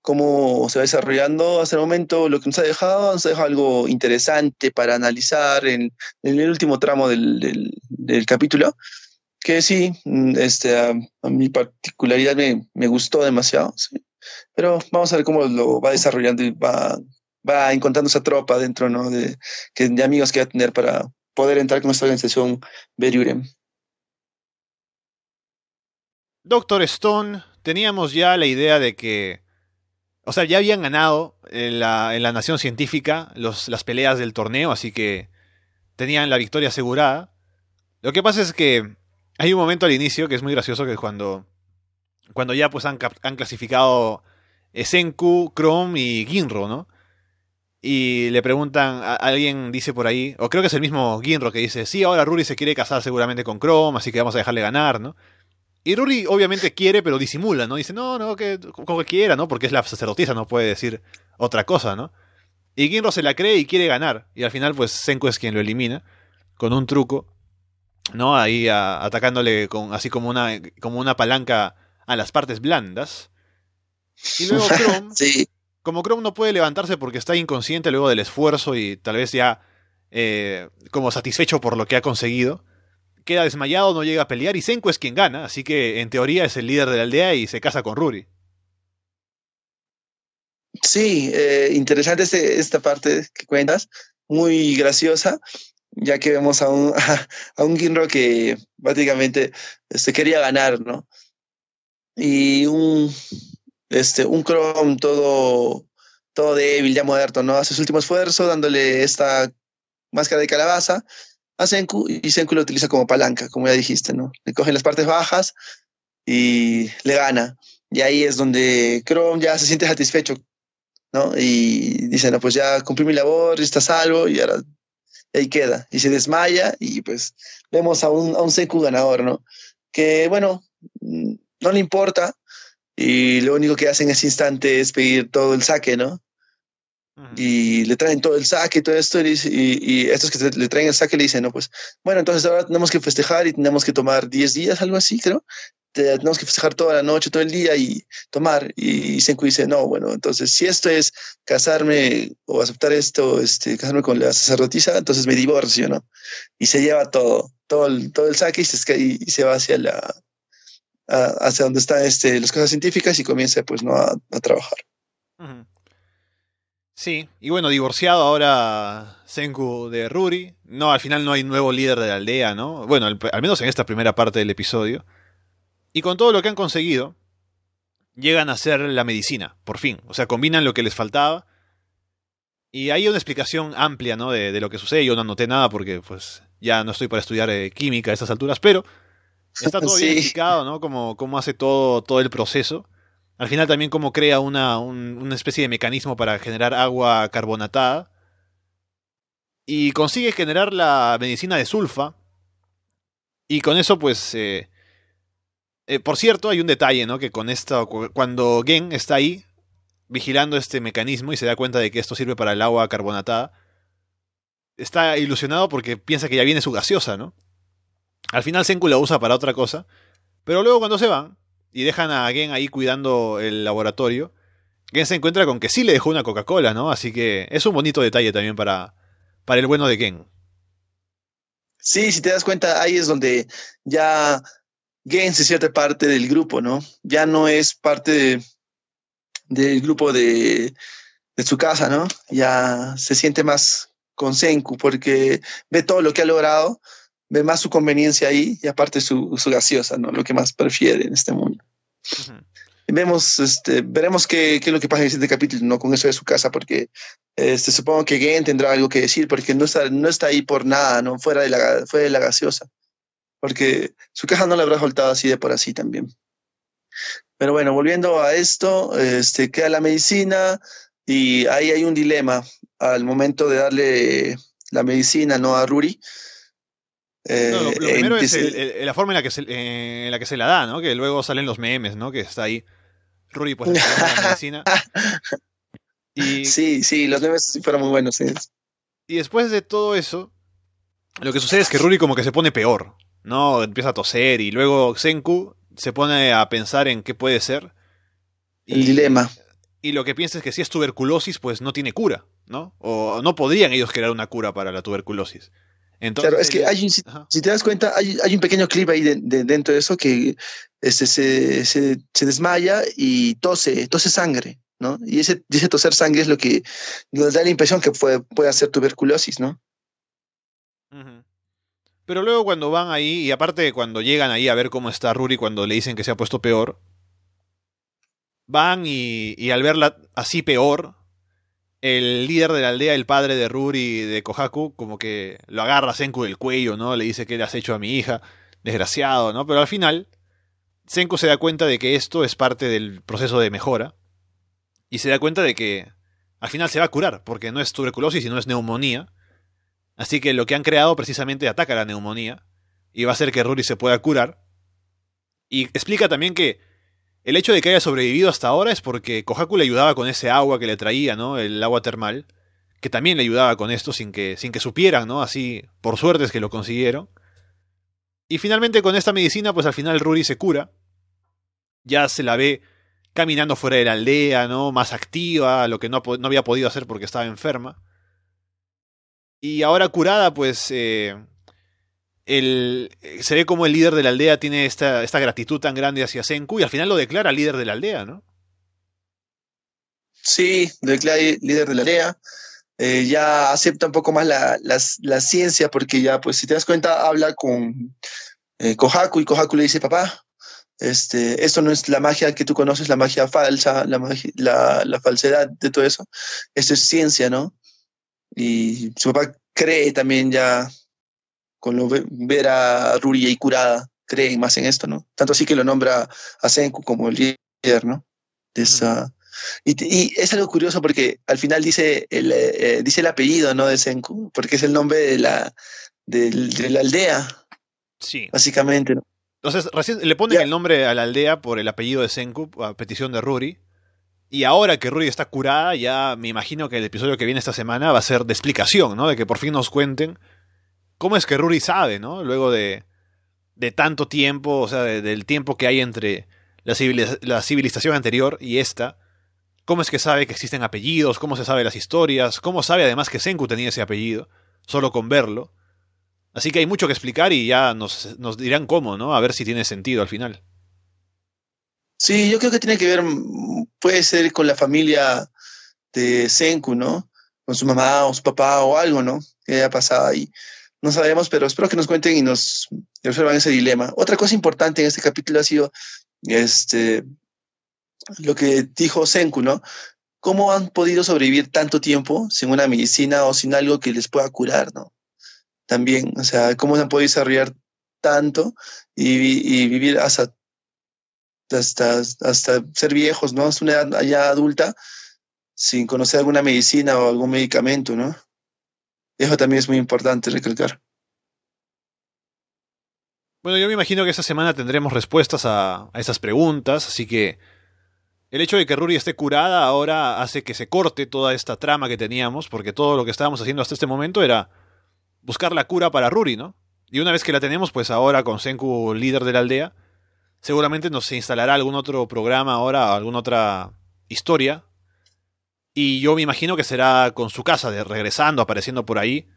cómo se va desarrollando. Hasta el momento lo que nos ha dejado, nos ha dejado algo interesante para analizar en, el último tramo del, capítulo, que sí, mm, este, a, mi particularidad me, gustó demasiado, pero vamos a ver cómo lo va desarrollando y va, va encontrando esa tropa dentro ¿no? de, de amigos que va a tener para poder entrar con esta organización Beriurem. Doctor Stone, teníamos ya la idea de que, o sea, ya habían ganado en la, en la Nación Científica los, las peleas del torneo, así que tenían la victoria asegurada. Lo que pasa es que hay un momento al inicio que es muy gracioso, que es cuando, cuando ya pues han, han clasificado Senku, Chrome y Ginro, ¿no? Y le preguntan, a, alguien dice por ahí, o creo que es el mismo Ginro que dice, sí, ahora Ruri se quiere casar seguramente con Chrome, así que vamos a dejarle ganar, ¿no? Y Ruri obviamente quiere, pero disimula, ¿no? Dice, no, no, que como quiera, ¿no? Porque es la sacerdotisa, no puede decir otra cosa, ¿no? Y Ginro se la cree y quiere ganar. Y al final, pues Senku es quien lo elimina con un truco, ¿no? Ahí atacándole con, así como una, como una palanca a las partes blandas. Y luego Chrome, sí. como Chrome no puede levantarse porque está inconsciente luego del esfuerzo y tal vez ya eh, como satisfecho por lo que ha conseguido, queda desmayado, no llega a pelear y Senku es quien gana, así que en teoría es el líder de la aldea y se casa con Ruri. Sí, eh, interesante este, esta parte que cuentas, muy graciosa, ya que vemos a un, a, un Ginro que básicamente se este, quería ganar, ¿no? Y un, este, un Chrome todo, todo débil, ya muerto, ¿no? Hace su último esfuerzo dándole esta máscara de calabaza a Senku y Senku lo utiliza como palanca, como ya dijiste, ¿no? Le coge las partes bajas y le gana. Y ahí es donde Chrome ya se siente satisfecho, ¿no? Y dice, no, pues ya cumplí mi labor, está salvo y ahora ahí queda. Y se desmaya y pues vemos a un, a un Senku ganador, ¿no? Que bueno, no le importa y lo único que hace en ese instante es pedir todo el saque, ¿no? Y le traen todo el saque y todo esto, y, y, estos que le traen el saque le dicen, no, pues, bueno, entonces ahora tenemos que festejar y tenemos que tomar 10 días, algo así, creo. Tenemos que festejar toda la noche, todo el día y tomar. Y Senku dice, no, bueno, entonces si esto es casarme o aceptar esto, este, casarme con la sacerdotisa, entonces me divorcio, ¿no? Y se lleva todo, todo el, todo el saque y se, y, se va hacia la, hacia donde están este, las cosas científicas y comienza, pues, ¿no? A, trabajar. Sí, y bueno, divorciado ahora Senku de Ruri. No, al final no hay nuevo líder de la aldea, ¿no? Bueno, al, menos en esta primera parte del episodio. Y con todo lo que han conseguido, llegan a hacer la medicina, por fin. O sea, combinan lo que les faltaba. Y hay una explicación amplia, ¿no? De, lo que sucede. Yo no anoté nada porque, pues, ya no estoy para estudiar eh, química a estas alturas, pero está todo bien explicado, ¿no? Como cómo hace todo, todo el proceso. Al final también como crea una, una especie de mecanismo para generar agua carbonatada. Y consigue generar la medicina de sulfa. Y con eso pues... Eh, eh, por cierto, hay un detalle, ¿no? Que con esto, cuando Gen está ahí, vigilando este mecanismo y se da cuenta de que esto sirve para el agua carbonatada, está ilusionado porque piensa que ya viene su gaseosa, ¿no? Al final Senku la usa para otra cosa, pero luego cuando se va, y dejan a Gen ahí cuidando el laboratorio, Gen se encuentra con que sí le dejó una Coca-Cola, ¿no? Así que es un bonito detalle también para, para el bueno de Gen. Sí, si te das cuenta, ahí es donde ya Gen se siente parte del grupo, ¿no? Ya no es parte del grupo de, de su casa, ¿no? Ya se siente más con Senku porque ve todo lo que ha logrado, ve más su conveniencia ahí y aparte su, su gaseosa, ¿no? Lo que más prefiere en este mundo. Vemos, este, veremos qué, qué, es lo que pasa en el siguiente capítulo, ¿no? Con eso de su casa, porque este, supongo que Gen tendrá algo que decir, porque no está, no está ahí por nada, ¿no? Fuera de la, fuera de la gaseosa. Porque su caja no la habrá soltado así de por así también. Pero bueno, volviendo a esto, este, queda la medicina y ahí hay un dilema al momento de darle la medicina no a Ruri. Eh, no, lo, lo primero es el, el, la forma en la, que se, eh, en la que se la da, ¿no? Que luego salen los memes, ¿no? Que está ahí Ruri pues la medicina. Y, sí, sí, los memes fueron muy buenos. Sí. Y después de todo eso, lo que sucede es que Ruri como que se pone peor, ¿no? Empieza a toser y luego Senku se pone a pensar en qué puede ser. Y, el dilema. Y lo que piensa es que si es tuberculosis, pues no tiene cura, ¿no? O no podrían ellos crear una cura para la tuberculosis. Entonces, claro, es que hay, si, si, te das cuenta, hay, hay, un pequeño clip ahí de, de, dentro de eso que este, se, se, se, desmaya y tose, tose sangre, ¿no? Y ese, ese toser sangre es lo que nos da la impresión que puede, puede hacer tuberculosis, ¿no? Uh -huh. Pero luego cuando van ahí, y aparte cuando llegan ahí a ver cómo está Ruri cuando le dicen que se ha puesto peor, van y, y al verla así peor, el líder de la aldea, el padre de Ruri de Kohaku, como que lo agarra a Senku del cuello, ¿no? Le dice que le has hecho a mi hija, desgraciado, ¿no? Pero al final, Senku se da cuenta de que esto es parte del proceso de mejora y se da cuenta de que al final se va a curar, porque no es tuberculosis y no es neumonía. Así que lo que han creado precisamente ataca la neumonía y va a hacer que Ruri se pueda curar. Y explica también que el hecho de que haya sobrevivido hasta ahora es porque Kohaku le ayudaba con ese agua que le traía, ¿no? El agua termal, que también le ayudaba con esto sin que, sin que supieran, ¿no? Así, por suerte es que lo consiguieron. Y finalmente con esta medicina, pues al final Ruri se cura. Ya se la ve caminando fuera de la aldea, ¿no? Más activa, lo que no, había podido hacer porque estaba enferma. Y ahora curada, pues eh, se ve como el líder de la aldea tiene esta, esta gratitud tan grande hacia Senku y al final lo declara líder de la aldea, ¿no? Sí, lo declara líder de la aldea. Eh, ya acepta un poco más la, la, ciencia porque ya, pues si te das cuenta, habla con eh, Kohaku y Kohaku le dice, papá, este, esto no es la magia que tú conoces, la magia falsa, la, la, la falsedad de todo eso. Esto es ciencia, ¿no? Y su papá cree también ya, con lo, ver a Ruri ahí curada, cree más en esto, ¿no? Tanto así que lo nombra a Senku como el líder, ¿no? De esa, y, y, es algo curioso porque al final dice el, eh, dice el apellido, ¿no? De Senku, porque es el nombre de la, de, de la aldea. Sí. Básicamente, ¿no? Entonces, recién le ponen yeah. el nombre a la aldea por el apellido de Senku, a petición de Ruri. Y ahora que Ruri está curada, ya me imagino que el episodio que viene esta semana va a ser de explicación, ¿no? De que por fin nos cuenten cómo es que Ruri sabe, ¿no? Luego de, de tanto tiempo, o sea, de, del tiempo que hay entre la, civiliz la, civilización anterior y esta, cómo es que sabe que existen apellidos, cómo se sabe las historias, cómo sabe además que Senku tenía ese apellido, solo con verlo. Así que hay mucho que explicar y ya nos dirán cómo, ¿no? A ver si tiene sentido al final. Sí, yo creo que tiene que ver, puede ser con la familia de Senku, ¿no? Con su mamá o su papá o algo, ¿no? Que haya pasado ahí. No sabemos, pero espero que nos cuenten y nos resuelvan ese dilema. Otra cosa importante en este capítulo ha sido este, lo que dijo Senku, ¿no? ¿Cómo han podido sobrevivir tanto tiempo sin una medicina o sin algo que les pueda curar, ¿no? También, o sea, ¿cómo han podido desarrollar tanto y, y vivir hasta hasta, hasta ser viejos, ¿no? Es una edad ya adulta sin conocer alguna medicina o algún medicamento, ¿no? Eso también es muy importante recalcar. Bueno, yo me imagino que esta semana tendremos respuestas a, a esas preguntas, así que el hecho de que Ruri esté curada ahora hace que se corte toda esta trama que teníamos, porque todo lo que estábamos haciendo hasta este momento era buscar la cura para Ruri, ¿no? Y una vez que la tenemos, pues ahora con Senku líder de la aldea, seguramente nos instalará algún otro programa ahora, alguna otra historia. Y yo me imagino que será con su casa, de regresando, apareciendo por ahí.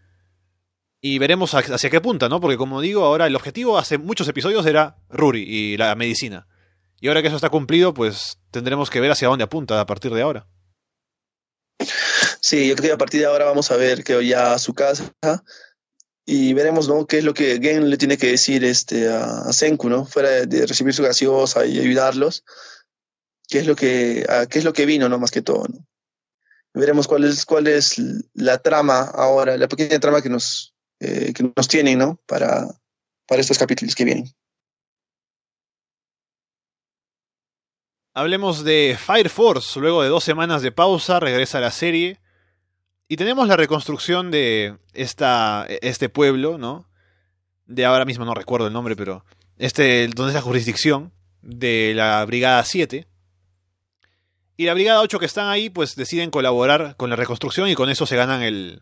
Y veremos hacia qué punta, ¿no? Porque como digo, ahora el objetivo hace muchos episodios era Ruri y la medicina. Y ahora que eso está cumplido, pues tendremos que ver hacia dónde apunta a partir de ahora. Sí, yo creo que a partir de ahora vamos a ver que ya su casa y veremos ¿no? qué es lo que Gen le tiene que decir este, a, Senku, ¿no? Fuera de, recibir su gaseosa y ayudarlos, qué es lo que, qué es lo que vino, ¿no? Más que todo, ¿no? Veremos cuál es, cuál es la trama ahora, la pequeña trama que nos, eh, que nos tienen, ¿no? Para, para estos capítulos que vienen. Hablemos de Fire Force. Luego de dos semanas de pausa, regresa la serie. Y tenemos la reconstrucción de esta, este pueblo, ¿no? De ahora mismo no recuerdo el nombre, pero. Este, donde es la jurisdicción de la Brigada 7. Y la Brigada 8 que están ahí, pues deciden colaborar con la reconstrucción y con eso se ganan el.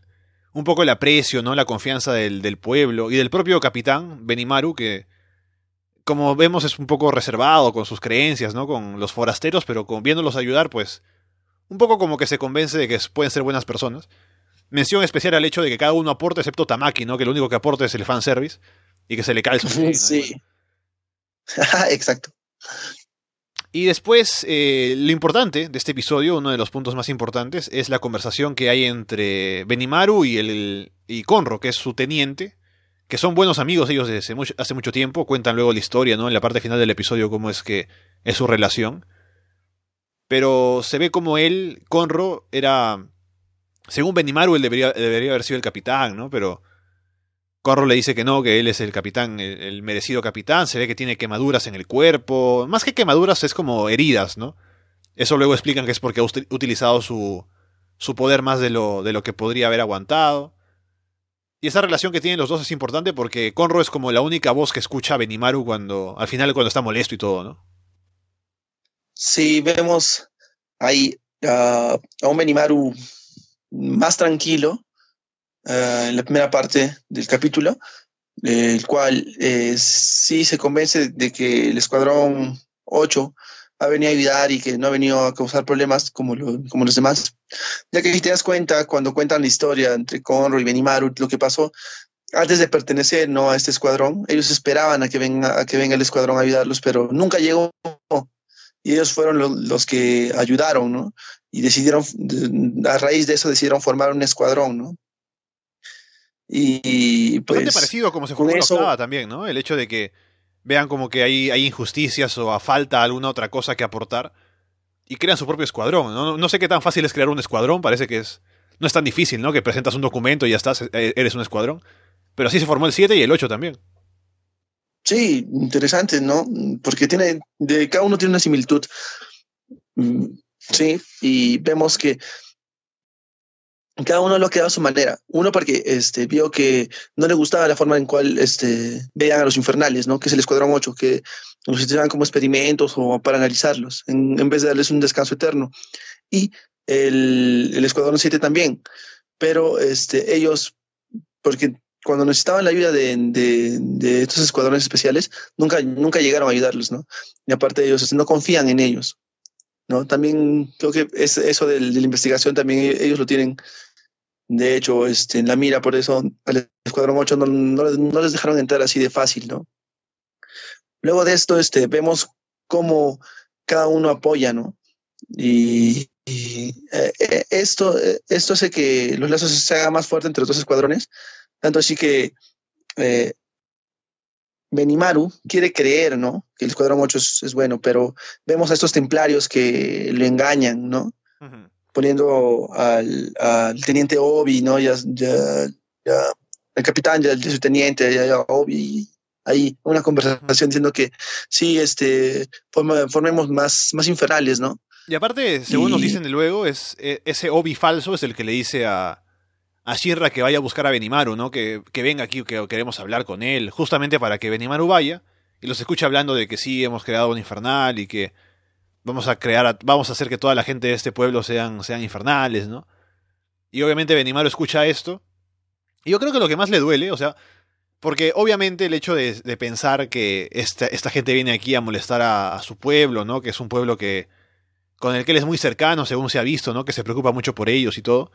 un poco el aprecio, ¿no? La confianza del, del pueblo y del propio capitán, Benimaru, que como vemos, es un poco reservado con sus creencias, ¿no? Con los forasteros, pero con, viéndolos ayudar, pues, un poco como que se convence de que pueden ser buenas personas. Mención especial al hecho de que cada uno aporta, excepto Tamaki, ¿no? Que lo único que aporta es el fanservice y que se le cae el. Sí. Exacto. Y después, eh, lo importante de este episodio, uno de los puntos más importantes, es la conversación que hay entre Benimaru y, el, y Conro, que es su teniente, que son buenos amigos ellos desde hace mucho tiempo, cuentan luego la historia, ¿no? En la parte final del episodio cómo es que es su relación. Pero se ve como él, Conro, era... Según Benimaru, él debería, debería haber sido el capitán, ¿no? Pero Conro le dice que no, que él es el capitán, el, merecido capitán. Se ve que tiene quemaduras en el cuerpo. Más que quemaduras, es como heridas, ¿no? Eso luego explican que es porque ha utilizado su, su poder más de lo, de lo que podría haber aguantado. Y esa relación que tienen los dos es importante porque Conro es como la única voz que escucha a Benimaru cuando, al final cuando está molesto y todo, ¿no? Sí, vemos ahí a un Benimaru más tranquilo uh, en la primera parte del capítulo, el cual eh, sí se convence de que el Escuadrón 8 ha venido a ayudar y que no ha venido a causar problemas como, como los demás. Ya que si te das cuenta, cuando cuentan la historia entre Conro y Benimaru, lo que pasó antes de pertenecer ¿no? a este escuadrón, ellos esperaban a que, venga, a que venga el escuadrón a ayudarlos, pero nunca llegó. Y ellos fueron los que ayudaron, ¿no? Y decidieron, a raíz de eso, decidieron formar un escuadrón, ¿no? Y pues. Bastante parecido como se formó eso, también, ¿no? El hecho de que vean como que hay, hay injusticias o a falta alguna otra cosa que aportar y crean su propio escuadrón. ¿no? no sé qué tan fácil es crear un escuadrón, parece que es no es tan difícil, ¿no? Que presentas un documento y ya estás, eh, eres un escuadrón. Pero así se formó el 7 y el 8 también. Sí, interesante, ¿no? Porque tiene, de cada uno tiene una similitud. Mm, sí, y vemos que cada uno lo creado a su manera. Uno porque este, vio que no le gustaba la forma en cual este, veían a los infernales, ¿no? que es el Escuadrón 8, que los utilizaban como experimentos o para analizarlos, en, vez de darles un descanso eterno. Y el, Escuadrón 7 también. Pero este, ellos, porque cuando necesitaban la ayuda de, de, de, estos escuadrones especiales, nunca, llegaron a ayudarlos, ¿no? Y aparte ellos este, no confían en ellos, ¿no? También creo que es eso de, de la investigación también ellos lo tienen de hecho, este, en la mira, por eso al Escuadrón 8 no, no, les dejaron entrar así de fácil, ¿no? Luego de esto, este, vemos cómo cada uno apoya, ¿no? Y, eh, eh, esto, eh, esto hace que los lazos se hagan más fuertes entre los dos escuadrones, tanto así que Benimaru quiere creer, ¿no? Que el Escuadrón 8 es, bueno, pero vemos a estos templarios que lo engañan, ¿no? poniendo al, al, teniente Obi, ¿no? Ya, ya, ya el capitán, ya, su teniente, ya, Obi, ahí una conversación diciendo que sí, este, formemos más, más infernales, ¿no? Y aparte, según nos dicen de luego, es, e, ese Obi falso es el que le dice a, a Shirra que vaya a buscar a Benimaru, ¿no? Que, que venga aquí, que queremos hablar con él, justamente para que Benimaru vaya y los escuche hablando de que sí, hemos creado un infernal y que vamos a crear, vamos a hacer que toda la gente de este pueblo sean, sean infernales, ¿no? Y obviamente Benimaru escucha esto. Y yo creo que lo que más le duele, o sea, porque obviamente el hecho de, pensar que esta, esta, gente viene aquí a molestar a, su pueblo, ¿no? Que es un pueblo que con el que él es muy cercano, según se ha visto, ¿no? Que se preocupa mucho por ellos y todo.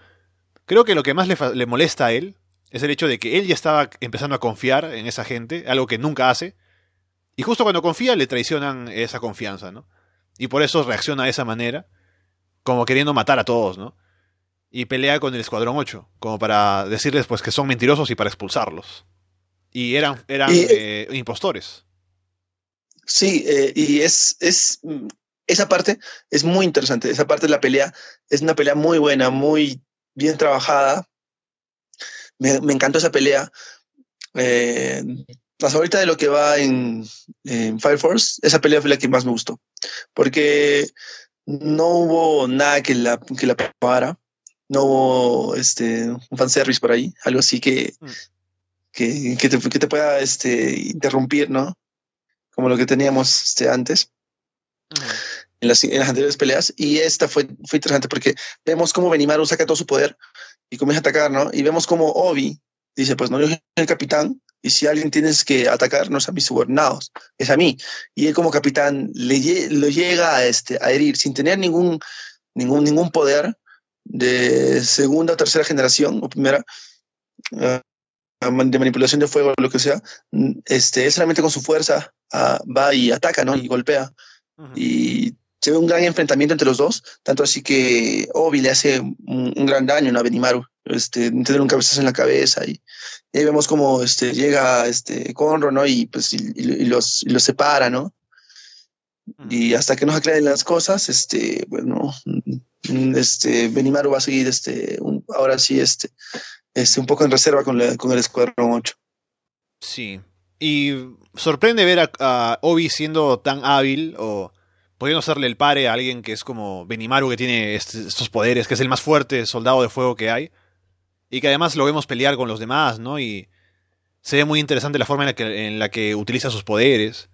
Creo que lo que más le, le molesta a él es el hecho de que él ya estaba empezando a confiar en esa gente, algo que nunca hace. Y justo cuando confía le traicionan esa confianza, ¿no? Y por eso reacciona de esa manera, como queriendo matar a todos, ¿no? y pelea con el Escuadrón 8, como para decirles pues que son mentirosos y para expulsarlos. Y eran, eran eh, impostores. Sí, eh, y es, es esa parte es muy interesante. Esa parte de la pelea es una pelea muy buena, muy bien trabajada. Me, me encantó esa pelea. Eh, hasta ahorita de lo que va en, Fire Force, esa pelea fue la que más me gustó. Porque no hubo nada que la, que la para. No hubo este, un fanservice por ahí, algo así que, mm. que, que, te, que, te, pueda este, interrumpir, ¿no? Como lo que teníamos este, antes en, las, en, las, anteriores peleas. Y esta fue, fue interesante porque vemos cómo Benimaru saca todo su poder y comienza a atacar, ¿no? Y vemos cómo Obi dice, pues no, yo soy el capitán y si alguien tienes que atacar, no es a mis subordinados, es a mí. Y él como capitán le, lo llega a, este, a herir sin tener ningún, ningún, ningún poder de segunda o tercera generación o primera. Uh, de manipulación de fuego o lo que sea, este, solamente con su fuerza uh, va y ataca, ¿no? Y golpea. Y se ve un gran enfrentamiento entre los dos, tanto así que Obi le hace un, gran daño a Benimaru, este, tener un cabezazo en la cabeza y, ahí vemos cómo este, llega este, Conro, ¿no? Y pues y, los, los separa, ¿no? Y hasta que nos aclaren las cosas, este, bueno, este, Benimaru va a seguir, este, ahora sí, este, este, un poco en reserva con, con el Escuadrón 8. Sí, y sorprende ver a, a, Obi siendo tan hábil o pudiendo hacerle el pare a alguien que es como Benimaru que tiene estos poderes, que es el más fuerte soldado de fuego que hay. Y que además lo vemos pelear con los demás, ¿no? Y se ve muy interesante la forma en la que, en la que utiliza sus poderes.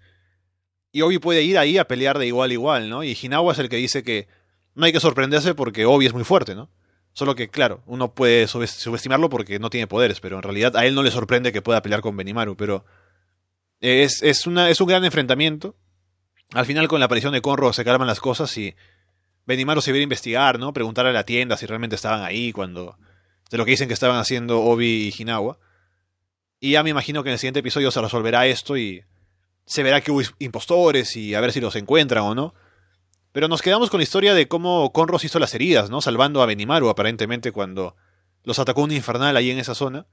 Y Obi puede ir ahí a pelear de igual a igual, ¿no? Y Hinawa es el que dice que no hay que sorprenderse porque Obi es muy fuerte, ¿no? Solo que, claro, uno puede subestimarlo porque no tiene poderes, pero en realidad a él no le sorprende que pueda pelear con Benimaru, pero es, es, una, es un gran enfrentamiento. Al final, con la aparición de Conro, se calman las cosas y Benimaru se viene a investigar, ¿no? Preguntar a la tienda si realmente estaban ahí cuando. de lo que dicen que estaban haciendo Obi y Hinawa. Y ya me imagino que en el siguiente episodio se resolverá esto y se verá que hubo impostores y a ver si los encuentran o no. Pero nos quedamos con la historia de cómo Conro hizo las heridas, ¿no? Salvando a Benimaru aparentemente cuando los atacó un infernal ahí en esa zona.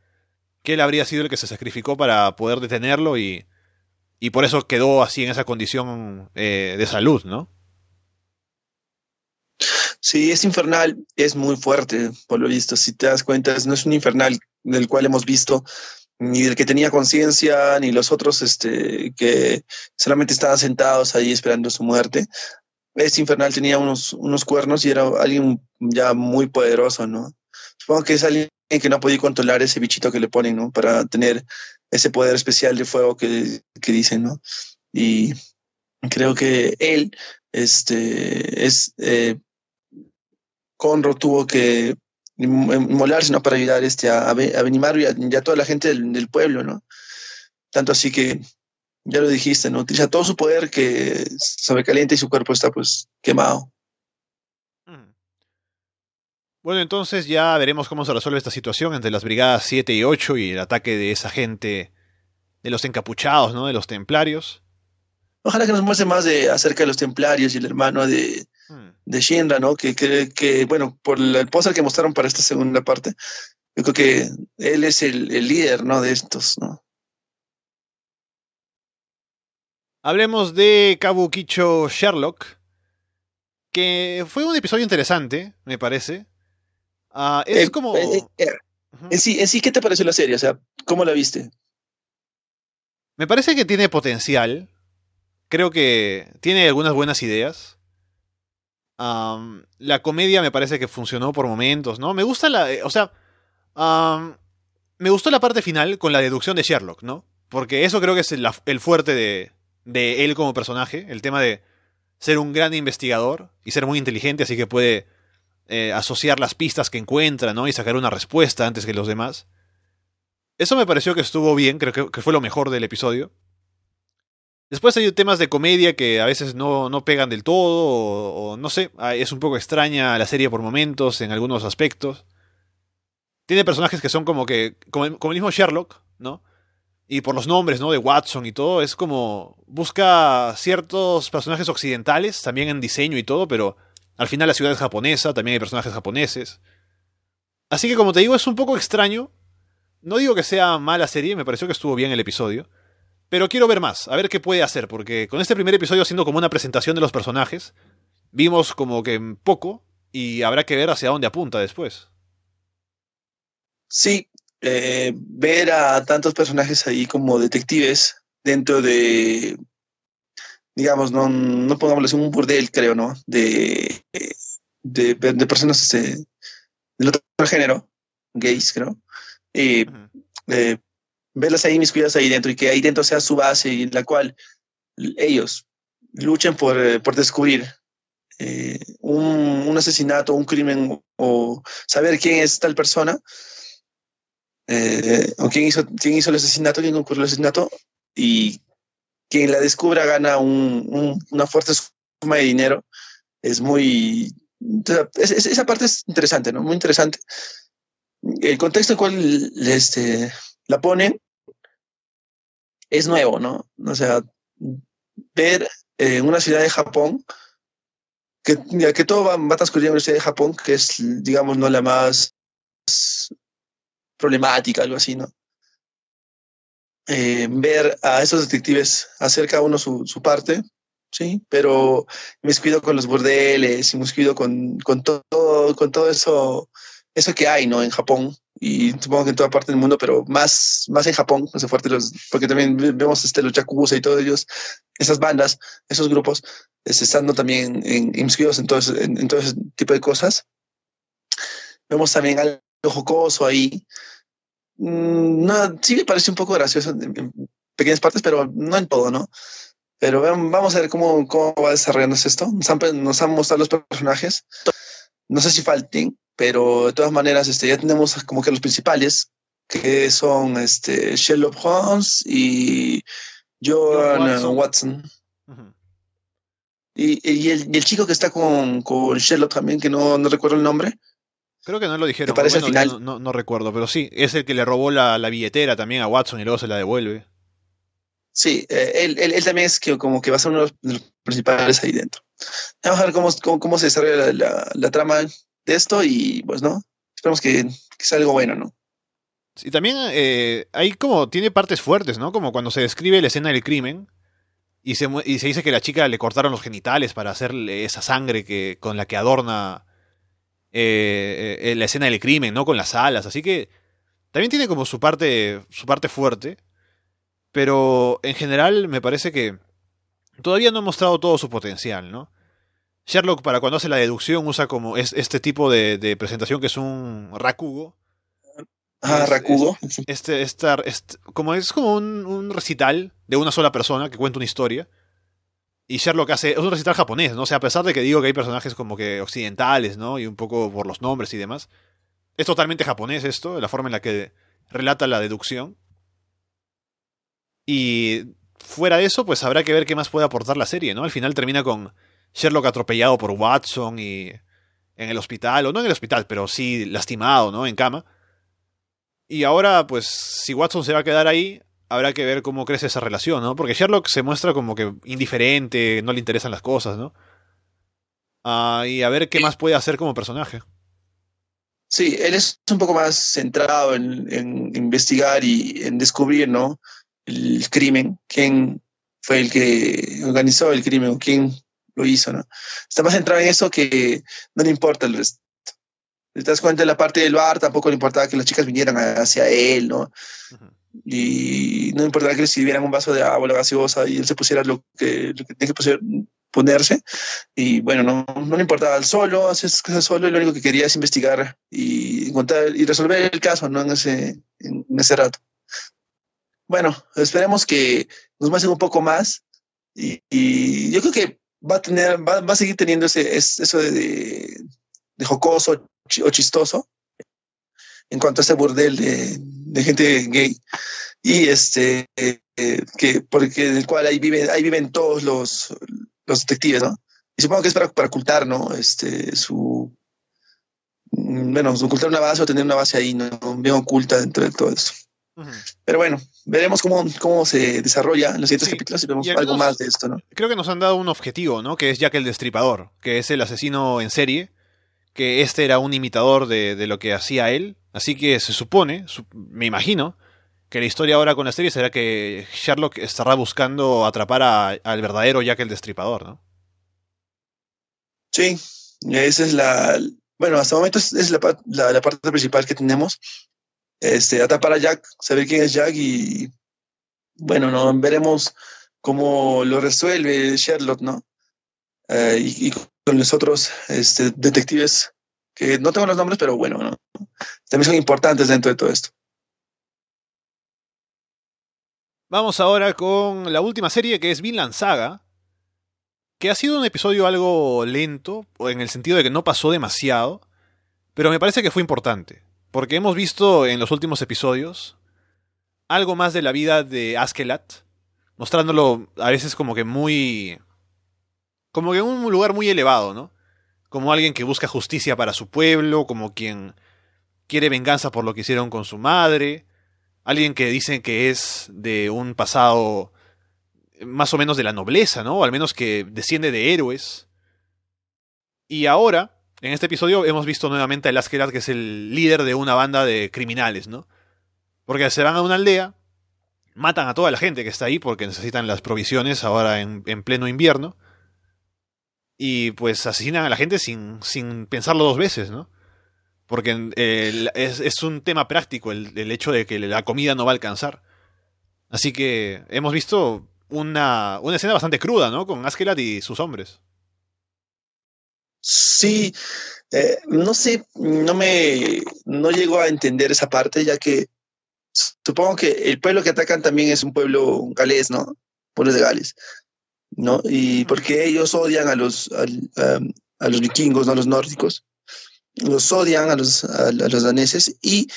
Que él habría sido el que se sacrificó para poder detenerlo y y por eso quedó así en esa condición eh, de salud, ¿no? Sí, es infernal, es muy fuerte, por lo visto. Si te das cuenta, no es un infernal del cual hemos visto ni del que tenía conciencia, ni los otros este, que solamente estaban sentados ahí esperando su muerte. Este infernal tenía unos, unos cuernos y era alguien ya muy poderoso, ¿no? Supongo que es alguien que no ha podido controlar ese bichito que le ponen, ¿no? Para tener ese poder especial de fuego que, que dicen, ¿no? Y creo que él, este, es, eh, Conro tuvo que molarse, ¿no? Para ayudar este, a, a y a, toda la gente del, pueblo, ¿no? Tanto así que, ya lo dijiste, ¿no? Utiliza todo su poder que sobrecalienta y su cuerpo está, pues, quemado. Bueno, entonces ya veremos cómo se resuelve esta situación entre las brigadas 7 y 8 y el ataque de esa gente de los encapuchados, ¿no? De los templarios. Ojalá que nos muestre más de acerca de los templarios y el hermano de, hmm. de Shinra, ¿no? Que, que, bueno, por el póster que mostraron para esta segunda parte, yo creo que él es el, el líder, ¿no? De estos, ¿no? Hablemos de Kabukicho Sherlock, que fue un episodio interesante, me parece. Ah, es eh, como... Eh, eh, en, sí, en sí, ¿qué te pareció la serie? O sea, ¿cómo la viste? Me parece que tiene potencial. Creo que tiene algunas buenas ideas. la comedia me parece que funcionó por momentos, ¿no? Me gusta la... O sea... me gustó la parte final con la deducción de Sherlock, ¿no? Porque eso creo que es el, fuerte de, de él como personaje. El tema de ser un gran investigador y ser muy inteligente, así que puede eh, asociar las pistas que encuentra, ¿no? Y sacar una respuesta antes que los demás. Eso me pareció que estuvo bien, creo que, fue lo mejor del episodio. Después hay temas de comedia que a veces no, no pegan del todo, o, no sé, es un poco extraña la serie por momentos, en algunos aspectos. Tiene personajes que son como que, como el mismo Sherlock, ¿no? Y por los nombres, ¿no? De Watson y todo, es como, busca ciertos personajes occidentales, también en diseño y todo, pero al final la ciudad es japonesa, también hay personajes japoneses. Así que como te digo, es un poco extraño. No digo que sea mala serie, me pareció que estuvo bien el episodio. Pero quiero ver más, a ver qué puede hacer, porque con este primer episodio siendo como una presentación de los personajes, vimos como que poco y habrá que ver hacia dónde apunta después. Sí, eh, ver a tantos personajes ahí como detectives dentro de, digamos, no, no pongámoslo un burdel, creo, ¿no? De, de, de personas este, del otro género, gays, creo. Y, eh, verlas ahí, mis cuidados ahí dentro y que ahí dentro sea su base y en la cual ellos luchen por, eh, por descubrir eh, un, un, asesinato, un crimen o saber quién es tal persona eh, o quién hizo, quién hizo el asesinato, quién ocurrió el asesinato y quien la descubra gana un, un, una fuerte suma de dinero. Es muy... Es, es, esa parte es interesante, ¿no? Muy interesante. El contexto en cual este, la ponen es nuevo, ¿no? O sea, ver en una ciudad de Japón, que, que todo va, va transcurriendo en una ciudad de Japón, que es, digamos, no la más problemática, algo así, ¿no? Eh, ver a esos detectives hacer cada uno su, parte, sí, pero me cuido con los bordeles, me cuido con, con todo, con todo eso, eso que hay, ¿no? En Japón, y supongo que en toda parte del mundo, pero más, más en Japón, más fuerte los, porque también vemos este, los yakuza y todos ellos, esas bandas, esos grupos, este, estando también en, inscritos en todo, ese, en, en, todo ese tipo de cosas. Vemos también algo jocoso ahí. Mm, no, sí me parece un poco gracioso en, en, pequeñas partes, pero no en todo, ¿no? Pero vamos a ver cómo, cómo va desarrollándose esto. Nos han, nos han mostrado los personajes. No sé si falten, pero de todas maneras este, ya tenemos como que los principales, que son este, Sherlock Holmes y John Watson. Watson. Uh -huh. y, y, el, y, el, chico que está con, con Sherlock también, que no, no, recuerdo el nombre. Creo que no lo dijeron. Parece bueno, al final. No, no, recuerdo, pero sí, es el que le robó la, la, billetera también a Watson y luego se la devuelve. Sí, eh, él, él, él, también es que como que va a ser uno de los principales ahí dentro. Vamos a ver cómo, cómo, cómo se desarrolla la, la, la trama de esto y pues no, esperemos que, que sea algo bueno, ¿no? Y también eh, hay como, tiene partes fuertes, ¿no? Como cuando se describe la escena del crimen y se, y se dice que la chica le cortaron los genitales para hacerle esa sangre que, con la que adorna eh, eh, la escena del crimen, ¿no? Con las alas, así que también tiene como su parte, su parte fuerte, pero en general me parece que todavía no ha mostrado todo su potencial, ¿no? Sherlock, para cuando hace la deducción, usa como es, este tipo de, de, presentación que es un rakugo. Ah, rakugo. Es, este, este, este, como es como un, un, recital de una sola persona que cuenta una historia. Y Sherlock hace, es un recital japonés, ¿no? O sea, a pesar de que digo que hay personajes como que occidentales, ¿no? Y un poco por los nombres y demás. Es totalmente japonés esto, la forma en la que relata la deducción. Y fuera de eso, pues habrá que ver qué más puede aportar la serie, ¿no? Al final termina con Sherlock atropellado por Watson y en el hospital, o no en el hospital, pero sí lastimado, ¿no? En cama. Y ahora, pues, si Watson se va a quedar ahí, habrá que ver cómo crece esa relación, ¿no? Porque Sherlock se muestra como que indiferente, no le interesan las cosas, ¿no? Uh, y a ver qué más puede hacer como personaje. Sí, él es un poco más centrado en, en investigar y en descubrir, ¿no? El crimen, quién fue el que organizó el crimen o quién lo hizo, ¿no? Está más centrado en eso que no le importa el resto. Si te das cuenta, en la parte del bar tampoco le importaba que las chicas vinieran hacia él, ¿no? Uh -huh. Y no importaba que le sirvieran un vaso de agua, la gaseosa, y él se pusiera lo que, lo que tenía que ponerse. Y bueno, no, no le importaba el solo, cosas solo, y lo único que quería es investigar y encontrar y resolver el caso, ¿no? En ese, en ese rato. Bueno, esperemos que nos muestren un poco más. Y, yo creo que va a tener, va, va a seguir teniendo ese, eso de, de, jocoso o chistoso en cuanto a ese burdel de, de gente gay. Y este, eh, que, porque el cual ahí viven, ahí viven todos los, los detectives, ¿no? Y supongo que es para, para ocultar, ¿no? Este, su, bueno, ocultar una base o tener una base ahí, ¿no? Bien oculta dentro de todo eso. Uh -huh. Pero bueno, veremos cómo, cómo se desarrolla en los siguientes sí. capítulos y vemos y algo más de esto, ¿no? Creo que nos han dado un objetivo, ¿no? Que es Jack el Destripador, que es el asesino en serie que este era un imitador de, de lo que hacía él. Así que se supone, me imagino, que la historia ahora con la serie será que Sherlock estará buscando atrapar al verdadero Jack el Destripador, ¿no? Sí, esa es la... Bueno, hasta el momento es, la, parte principal que tenemos. Este, atrapar a Jack, saber quién es Jack y... Bueno, no veremos cómo lo resuelve Sherlock, ¿no? Eh, y, con los otros este, detectives, no tengo los nombres, pero bueno, ¿no? también son importantes dentro de todo esto. Vamos ahora con la última serie que es Vinland Saga, que ha sido un episodio algo lento, en el sentido de que no pasó demasiado, pero me parece que fue importante, porque hemos visto en los últimos episodios algo más de la vida de Askelat, mostrándolo a veces como que muy... como que en un lugar muy elevado, ¿no? Como alguien que busca justicia para su pueblo, como quien quiere venganza por lo que hicieron con su madre, alguien que dicen que es de un pasado más o menos de la nobleza, ¿no? O al menos que desciende de héroes. Y ahora, en este episodio, hemos visto nuevamente a Laskerat, que es el líder de una banda de criminales, ¿no? Porque se van a una aldea, matan a toda la gente que está ahí porque necesitan las provisiones ahora en, pleno invierno. Y pues asesinan a la gente sin, sin pensarlo dos veces, ¿no? Porque es, un tema práctico el, hecho de que la comida no va a alcanzar. Así que hemos visto una, una escena bastante cruda, ¿no? Con Askelat y sus hombres. Sí, eh, no sé, no me, no llego a entender esa parte, ya que supongo que el pueblo que atacan también es un pueblo galés, ¿no? Pueblo de Gales, ¿no? Y porque ellos odian a los, a, los vikingos, ¿no? A los nórdicos los odian a los, a, los daneses y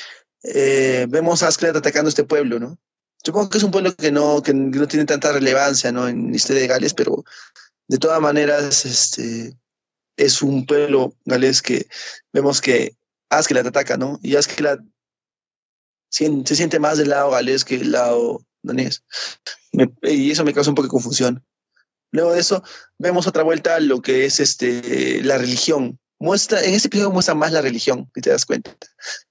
eh, vemos a Ascalon atacando este pueblo, ¿no? Supongo que es un pueblo que no, que no tiene tanta relevancia, ¿no? En la historia de Gales, pero de todas maneras, este, es un pueblo galés que vemos que Askelat ataca, ¿no? Y Askelat se siente más del lado galés que del lado danés. y eso me causa un poco de confusión. Luego de eso, vemos otra vuelta lo que es este, la religión, muestra, en este episodio muestra más la religión, si te das cuenta,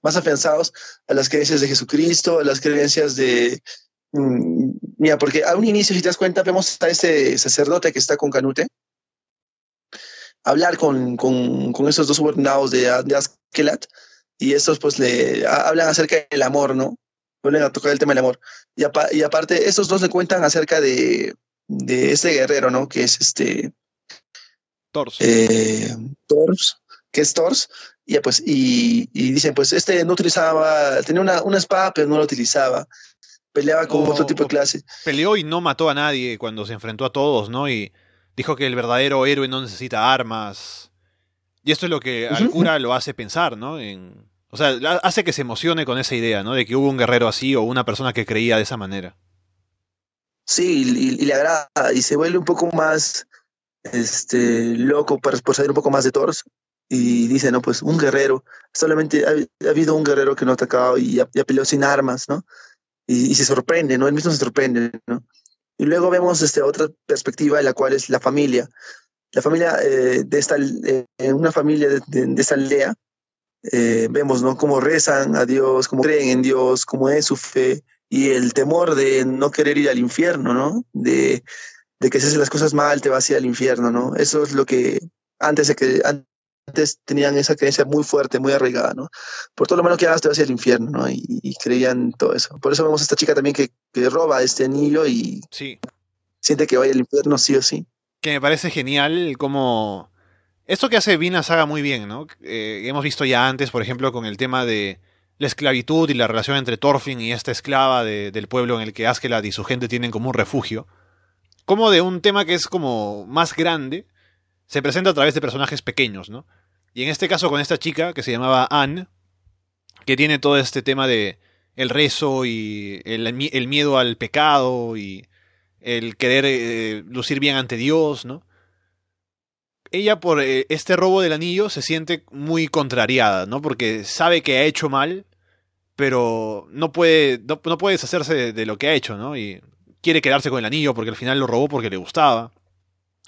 más afianzados a las creencias de Jesucristo, a las creencias de... Mm, mira, porque a un inicio, si te das cuenta, vemos a ese sacerdote que está con Canute, hablar con, con, con esos dos subordinados de, de Askelat, y estos pues le hablan acerca del amor, ¿no? Vuelven a tocar el tema del amor. Y, y aparte, estos dos le cuentan acerca de, de ese guerrero, ¿no? Que es este... Tors. Eh, Tors, que es Thors, y, pues, y, dicen, pues este no utilizaba, tenía una, espada, pero no la utilizaba. Peleaba con otro tipo de clase. Peleó y no mató a nadie cuando se enfrentó a todos, ¿no? Y dijo que el verdadero héroe no necesita armas. Y esto es lo que al cura lo hace pensar, ¿no? En, o sea, hace que se emocione con esa idea, ¿no? De que hubo un guerrero así o una persona que creía de esa manera. Sí, y, le agrada y se vuelve un poco más este, loco para, por saber un poco más de Thors y dice, no, pues un guerrero, solamente ha, habido un guerrero que no ha atacado y ha, peleado sin armas, ¿no? Y, se sorprende, ¿no? Él mismo se sorprende, ¿no? Y luego vemos este, otra perspectiva la cual es la familia. La familia eh, de esta, eh, una familia de, de, esta aldea, eh, vemos, ¿no? Cómo rezan a Dios, cómo creen en Dios, cómo es su fe y el temor de no querer ir al infierno, ¿no? De, de que si haces las cosas mal te vas a ir al infierno, ¿no? Eso es lo que antes de que antes tenían esa creencia muy fuerte, muy arraigada, ¿no? Por todo lo malo que hagas te vas al infierno, ¿no? Y, creían todo eso. Por eso vemos a esta chica también que, roba este anillo y sí. siente que vaya al infierno sí o sí. Que me parece genial como... Esto que hace Vina Saga muy bien, ¿no? Eh, hemos visto ya antes, por ejemplo, con el tema de la esclavitud y la relación entre Thorfinn y esta esclava del pueblo en el que Askeladd y su gente tienen como un refugio. Como de un tema que es como más grande, se presenta a través de personajes pequeños, ¿no? Y en este caso con esta chica que se llamaba Anne, que tiene todo este tema de el rezo y el, miedo al pecado y el querer eh, lucir bien ante Dios, ¿no? Ella por eh, este robo del anillo se siente muy contrariada, ¿no? Porque sabe que ha hecho mal, pero no puede, no, puede deshacerse de lo que ha hecho, ¿no? Y quiere quedarse con el anillo porque al final lo robó porque le gustaba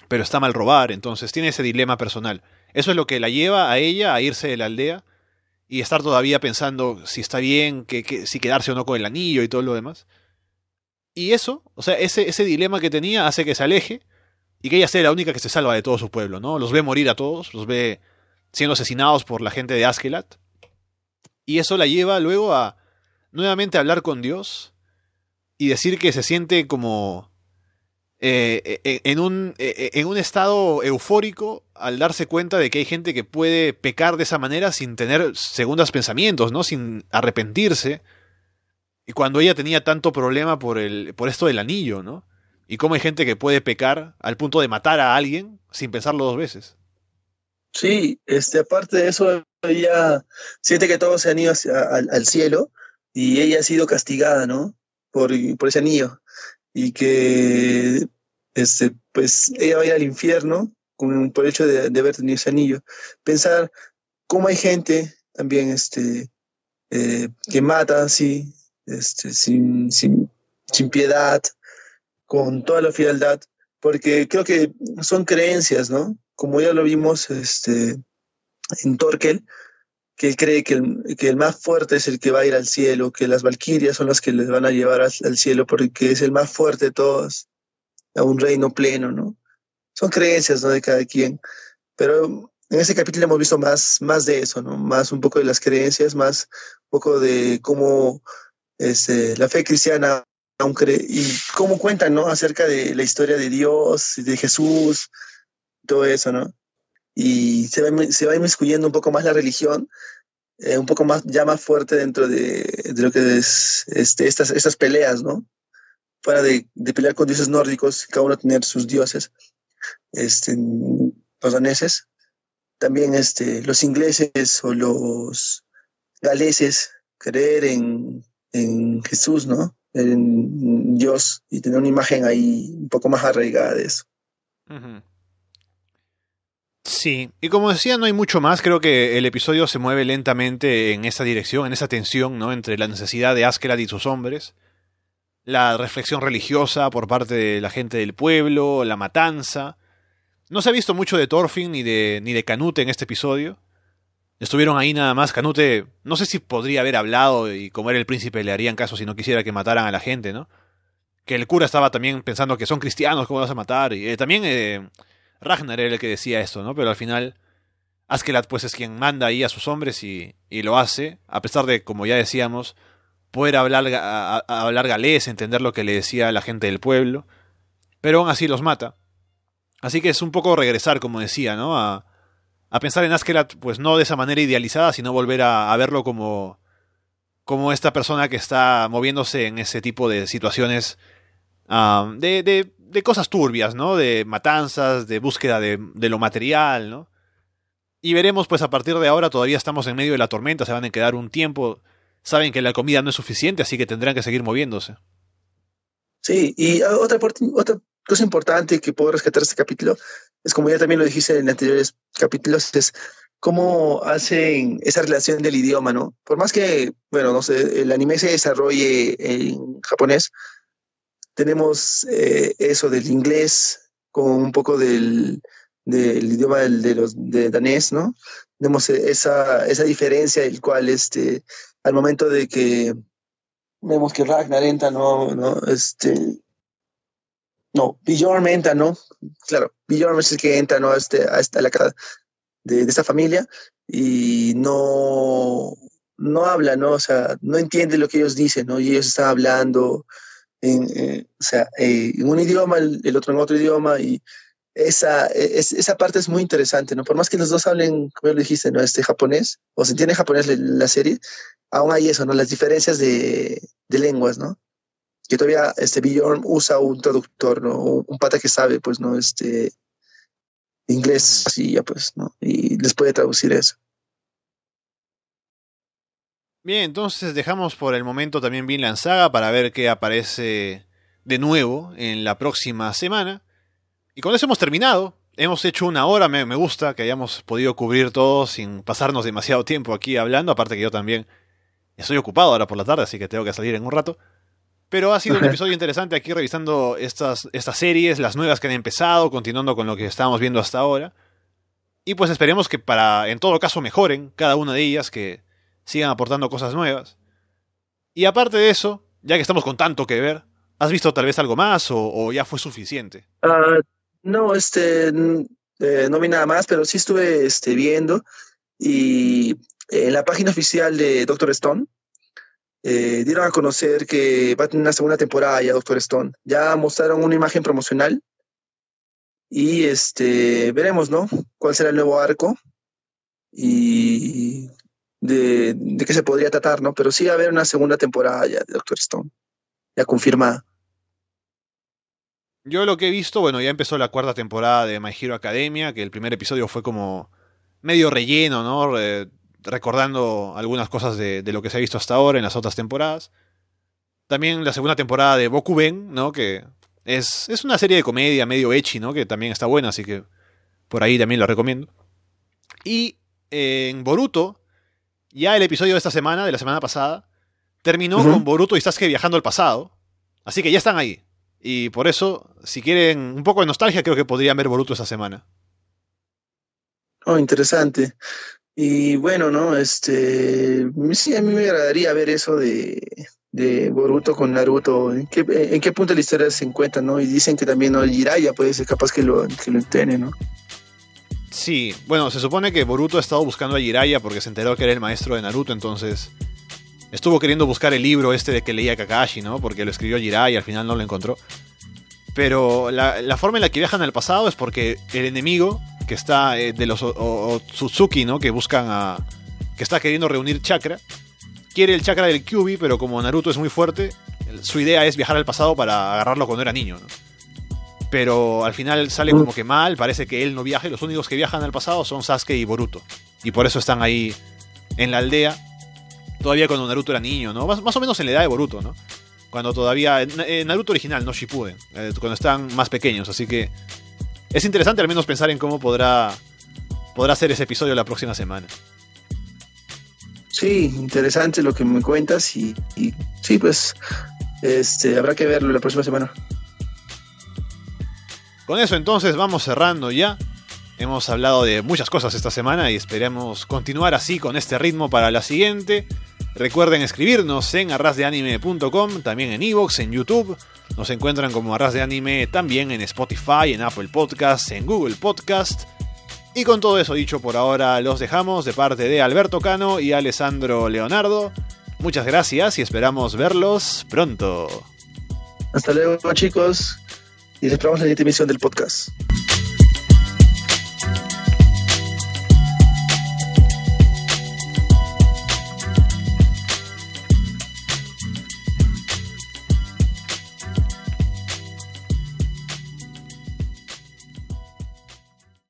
pero está mal robar, entonces tiene ese dilema personal. Eso es lo que la lleva a ella a irse de la aldea y estar todavía pensando si está bien, que, si quedarse o no con el anillo y todo lo demás. Y eso, o sea, ese, ese dilema que tenía hace que se aleje y que ella sea la única que se salva de todo su pueblo, ¿no? Los ve morir a todos, los ve siendo asesinados por la gente de Askelat. Y eso la lleva luego a nuevamente hablar con Dios y decir que se siente como eh, eh, eh, en, un, en un estado eufórico al darse cuenta de que hay gente que puede pecar de esa manera sin tener segundos pensamientos, ¿no? Sin arrepentirse. Y cuando ella tenía tanto problema por, el, por esto del anillo, ¿no? Y cómo hay gente que puede pecar al punto de matar a alguien sin pensarlo dos veces. Sí, este, aparte de eso, ella siente que todos se han ido al, cielo y ella ha sido castigada, ¿no? Por, por ese anillo. Y que, este, pues, ella va a ir al infierno con, por el hecho de, de, haber tenido ese anillo. Pensar cómo hay gente también, este, eh, que mata así, este, sin, sin, sin piedad, con toda la frialdad, porque creo que son creencias, ¿no? Como ya lo vimos este, en Torkel, que él cree que el, que el, más fuerte es el que va a ir al cielo, que las valquirias son las que les van a llevar al, cielo porque es el más fuerte de todos, a un reino pleno, ¿no? Son creencias, ¿no? De cada quien. Pero en ese capítulo hemos visto más, más de eso, ¿no? Más un poco de las creencias, más un poco de cómo este, la fe cristiana y cómo cuentan, ¿no? Acerca de la historia de Dios, de Jesús, todo eso, ¿no? Y se va, se va inmiscuyendo un poco más la religión, eh, un poco más, ya más fuerte dentro de, lo que es este, estas, estas peleas, ¿no? Fuera de, pelear con dioses nórdicos, cada uno tener sus dioses, este, los daneses, también este, los ingleses o los galeses, creer en, en Jesús, ¿no? en Dios y tener una imagen ahí un poco más arraigada de eso. Sí, y como decía, no hay mucho más. Creo que el episodio se mueve lentamente en esa dirección, en esa tensión, ¿no? Entre la necesidad de Askeladd y sus hombres, la reflexión religiosa por parte de la gente del pueblo, la matanza. No se ha visto mucho de Thorfinn ni de, ni de Canute en este episodio. Estuvieron ahí nada más. Canute, no sé si podría haber hablado y como era el príncipe le harían caso si no quisiera que mataran a la gente, ¿no? Que el cura estaba también pensando que son cristianos, ¿cómo vas a matar? Y eh, también eh, Ragnar era el que decía esto, ¿no? Pero al final, Askelat pues es quien manda ahí a sus hombres y, y lo hace, a pesar de, como ya decíamos, poder hablar, hablar galés, entender lo que le decía la gente del pueblo, pero aún así los mata. Así que es un poco regresar, como decía, ¿no? A, a pensar en Askelat, pues no de esa manera idealizada, sino volver a, verlo como, como esta persona que está moviéndose en ese tipo de situaciones ah, de, de, de, cosas turbias, ¿no? De matanzas, de búsqueda de, de, lo material, ¿no? Y veremos, pues a partir de ahora todavía estamos en medio de la tormenta, se van a quedar un tiempo, saben que la comida no es suficiente, así que tendrán que seguir moviéndose. Sí, y otra, otra cosa importante que puedo rescatar este capítulo es como ya también lo dijiste en anteriores capítulos, es cómo hacen esa relación del idioma, ¿no? Por más que, bueno, no sé, el anime se desarrolle en japonés, tenemos eh, eso del inglés con un poco del, del idioma del, de los de danés, ¿no? Tenemos esa, esa diferencia, el cual este, al momento de que vemos que Ragnar entra, ¿no? ¿no? Este, no, Bjorn entra, ¿no? Claro, Bjorn es el que entra, ¿no? A, este, a, esta, la casa de, esta familia y no, no habla, ¿no? O sea, no entiende lo que ellos dicen, ¿no? Y ellos están hablando en, eh, o sea, eh, en un idioma, el, otro en otro idioma y esa, esa parte es muy interesante, ¿no? Por más que los dos hablen, como lo dijiste, ¿no? Este japonés, o se entiende japonés la, serie, aún hay eso, ¿no? Las diferencias de, de lenguas, ¿no? que todavía este Bjorn usa un traductor, ¿no? Un pata que sabe, pues, ¿no? Este inglés, así ya, pues, ¿no? Y les puede traducir eso. Bien, entonces dejamos por el momento también Vinland Saga para ver qué aparece de nuevo en la próxima semana. Y con eso hemos terminado. Hemos hecho una hora, me, me gusta que hayamos podido cubrir todo sin pasarnos demasiado tiempo aquí hablando. Aparte que yo también estoy ocupado ahora por la tarde, así que tengo que salir en un rato. Pero ha sido un episodio interesante aquí revisando estas, estas series, las nuevas que han empezado, continuando con lo que estábamos viendo hasta ahora. Y pues esperemos que para, en todo caso, mejoren cada una de ellas, que sigan aportando cosas nuevas. Y aparte de eso, ya que estamos con tanto que ver, ¿has visto tal vez algo más o, ya fue suficiente? Uh, no, este, eh, no vi nada más, pero sí estuve este, viendo y en la página oficial de Doctor Stone eh, dieron a conocer que va a tener una segunda temporada ya Doctor Stone. Ya mostraron una imagen promocional y este veremos, ¿no? ¿Cuál será el nuevo arco? Y de, qué se podría tratar, ¿no? Pero sí va a haber una segunda temporada ya de Doctor Stone, ya confirmada. Yo lo que he visto, bueno, ya empezó la cuarta temporada de My Hero Academia, que el primer episodio fue como medio relleno, ¿no? recordando algunas cosas de, lo que se ha visto hasta ahora en las otras temporadas. También la segunda temporada de Boku Ben, ¿no? Que es, es una serie de comedia medio echi, ¿no? Que también está buena, así que por ahí también lo recomiendo. Y en Boruto, ya el episodio de esta semana, de la semana pasada, terminó con Boruto y Sasuke viajando al pasado. Así que ya están ahí. Y por eso, si quieren un poco de nostalgia, creo que podrían ver Boruto esta semana. Oh, interesante. Y bueno, ¿no? Este, sí, a mí me agradaría ver eso de, de Boruto con Naruto. ¿En qué, ¿En qué punto de la historia se encuentra, no? Y dicen que también ¿no? el Jiraiya puede ser capaz que lo, que lo entiende, ¿no? Sí, bueno, se supone que Boruto ha estado buscando a Jiraiya porque se enteró que era el maestro de Naruto, entonces estuvo queriendo buscar el libro este de que leía Kakashi, ¿no? Porque lo escribió Jiraiya y al final no lo encontró. Pero la, la forma en la que viajan al pasado es porque el enemigo que está eh, de los Otsutsuki, ¿no? Que buscan a. que está queriendo reunir chakra. Quiere el chakra del Kyubi, pero como Naruto es muy fuerte, su idea es viajar al pasado para agarrarlo cuando era niño, ¿no? Pero al final sale como que mal, parece que él no viaja y los únicos que viajan al pasado son Sasuke y Boruto. Y por eso están ahí en la aldea, todavía cuando Naruto era niño, ¿no? Más, o menos en la edad de Boruto, ¿no? Cuando todavía... Naruto original, no Shippuden, eh, cuando están más pequeños, así que es interesante al menos pensar en cómo podrá, podrá ser ese episodio la próxima semana. Sí, interesante lo que me cuentas y, sí, pues este, habrá que verlo la próxima semana. Con eso entonces vamos cerrando ya. Hemos hablado de muchas cosas esta semana y esperemos continuar así con este ritmo para la siguiente. Recuerden escribirnos en arrasdeanime.com, también en Evox, en YouTube. Nos encuentran como Arras de Anime también en Spotify, en Apple Podcasts, en Google Podcast. Y con todo eso dicho por ahora, los dejamos de parte de Alberto Cano y Alessandro Leonardo. Muchas gracias y esperamos verlos pronto. Hasta luego chicos y esperamos la siguiente emisión del podcast.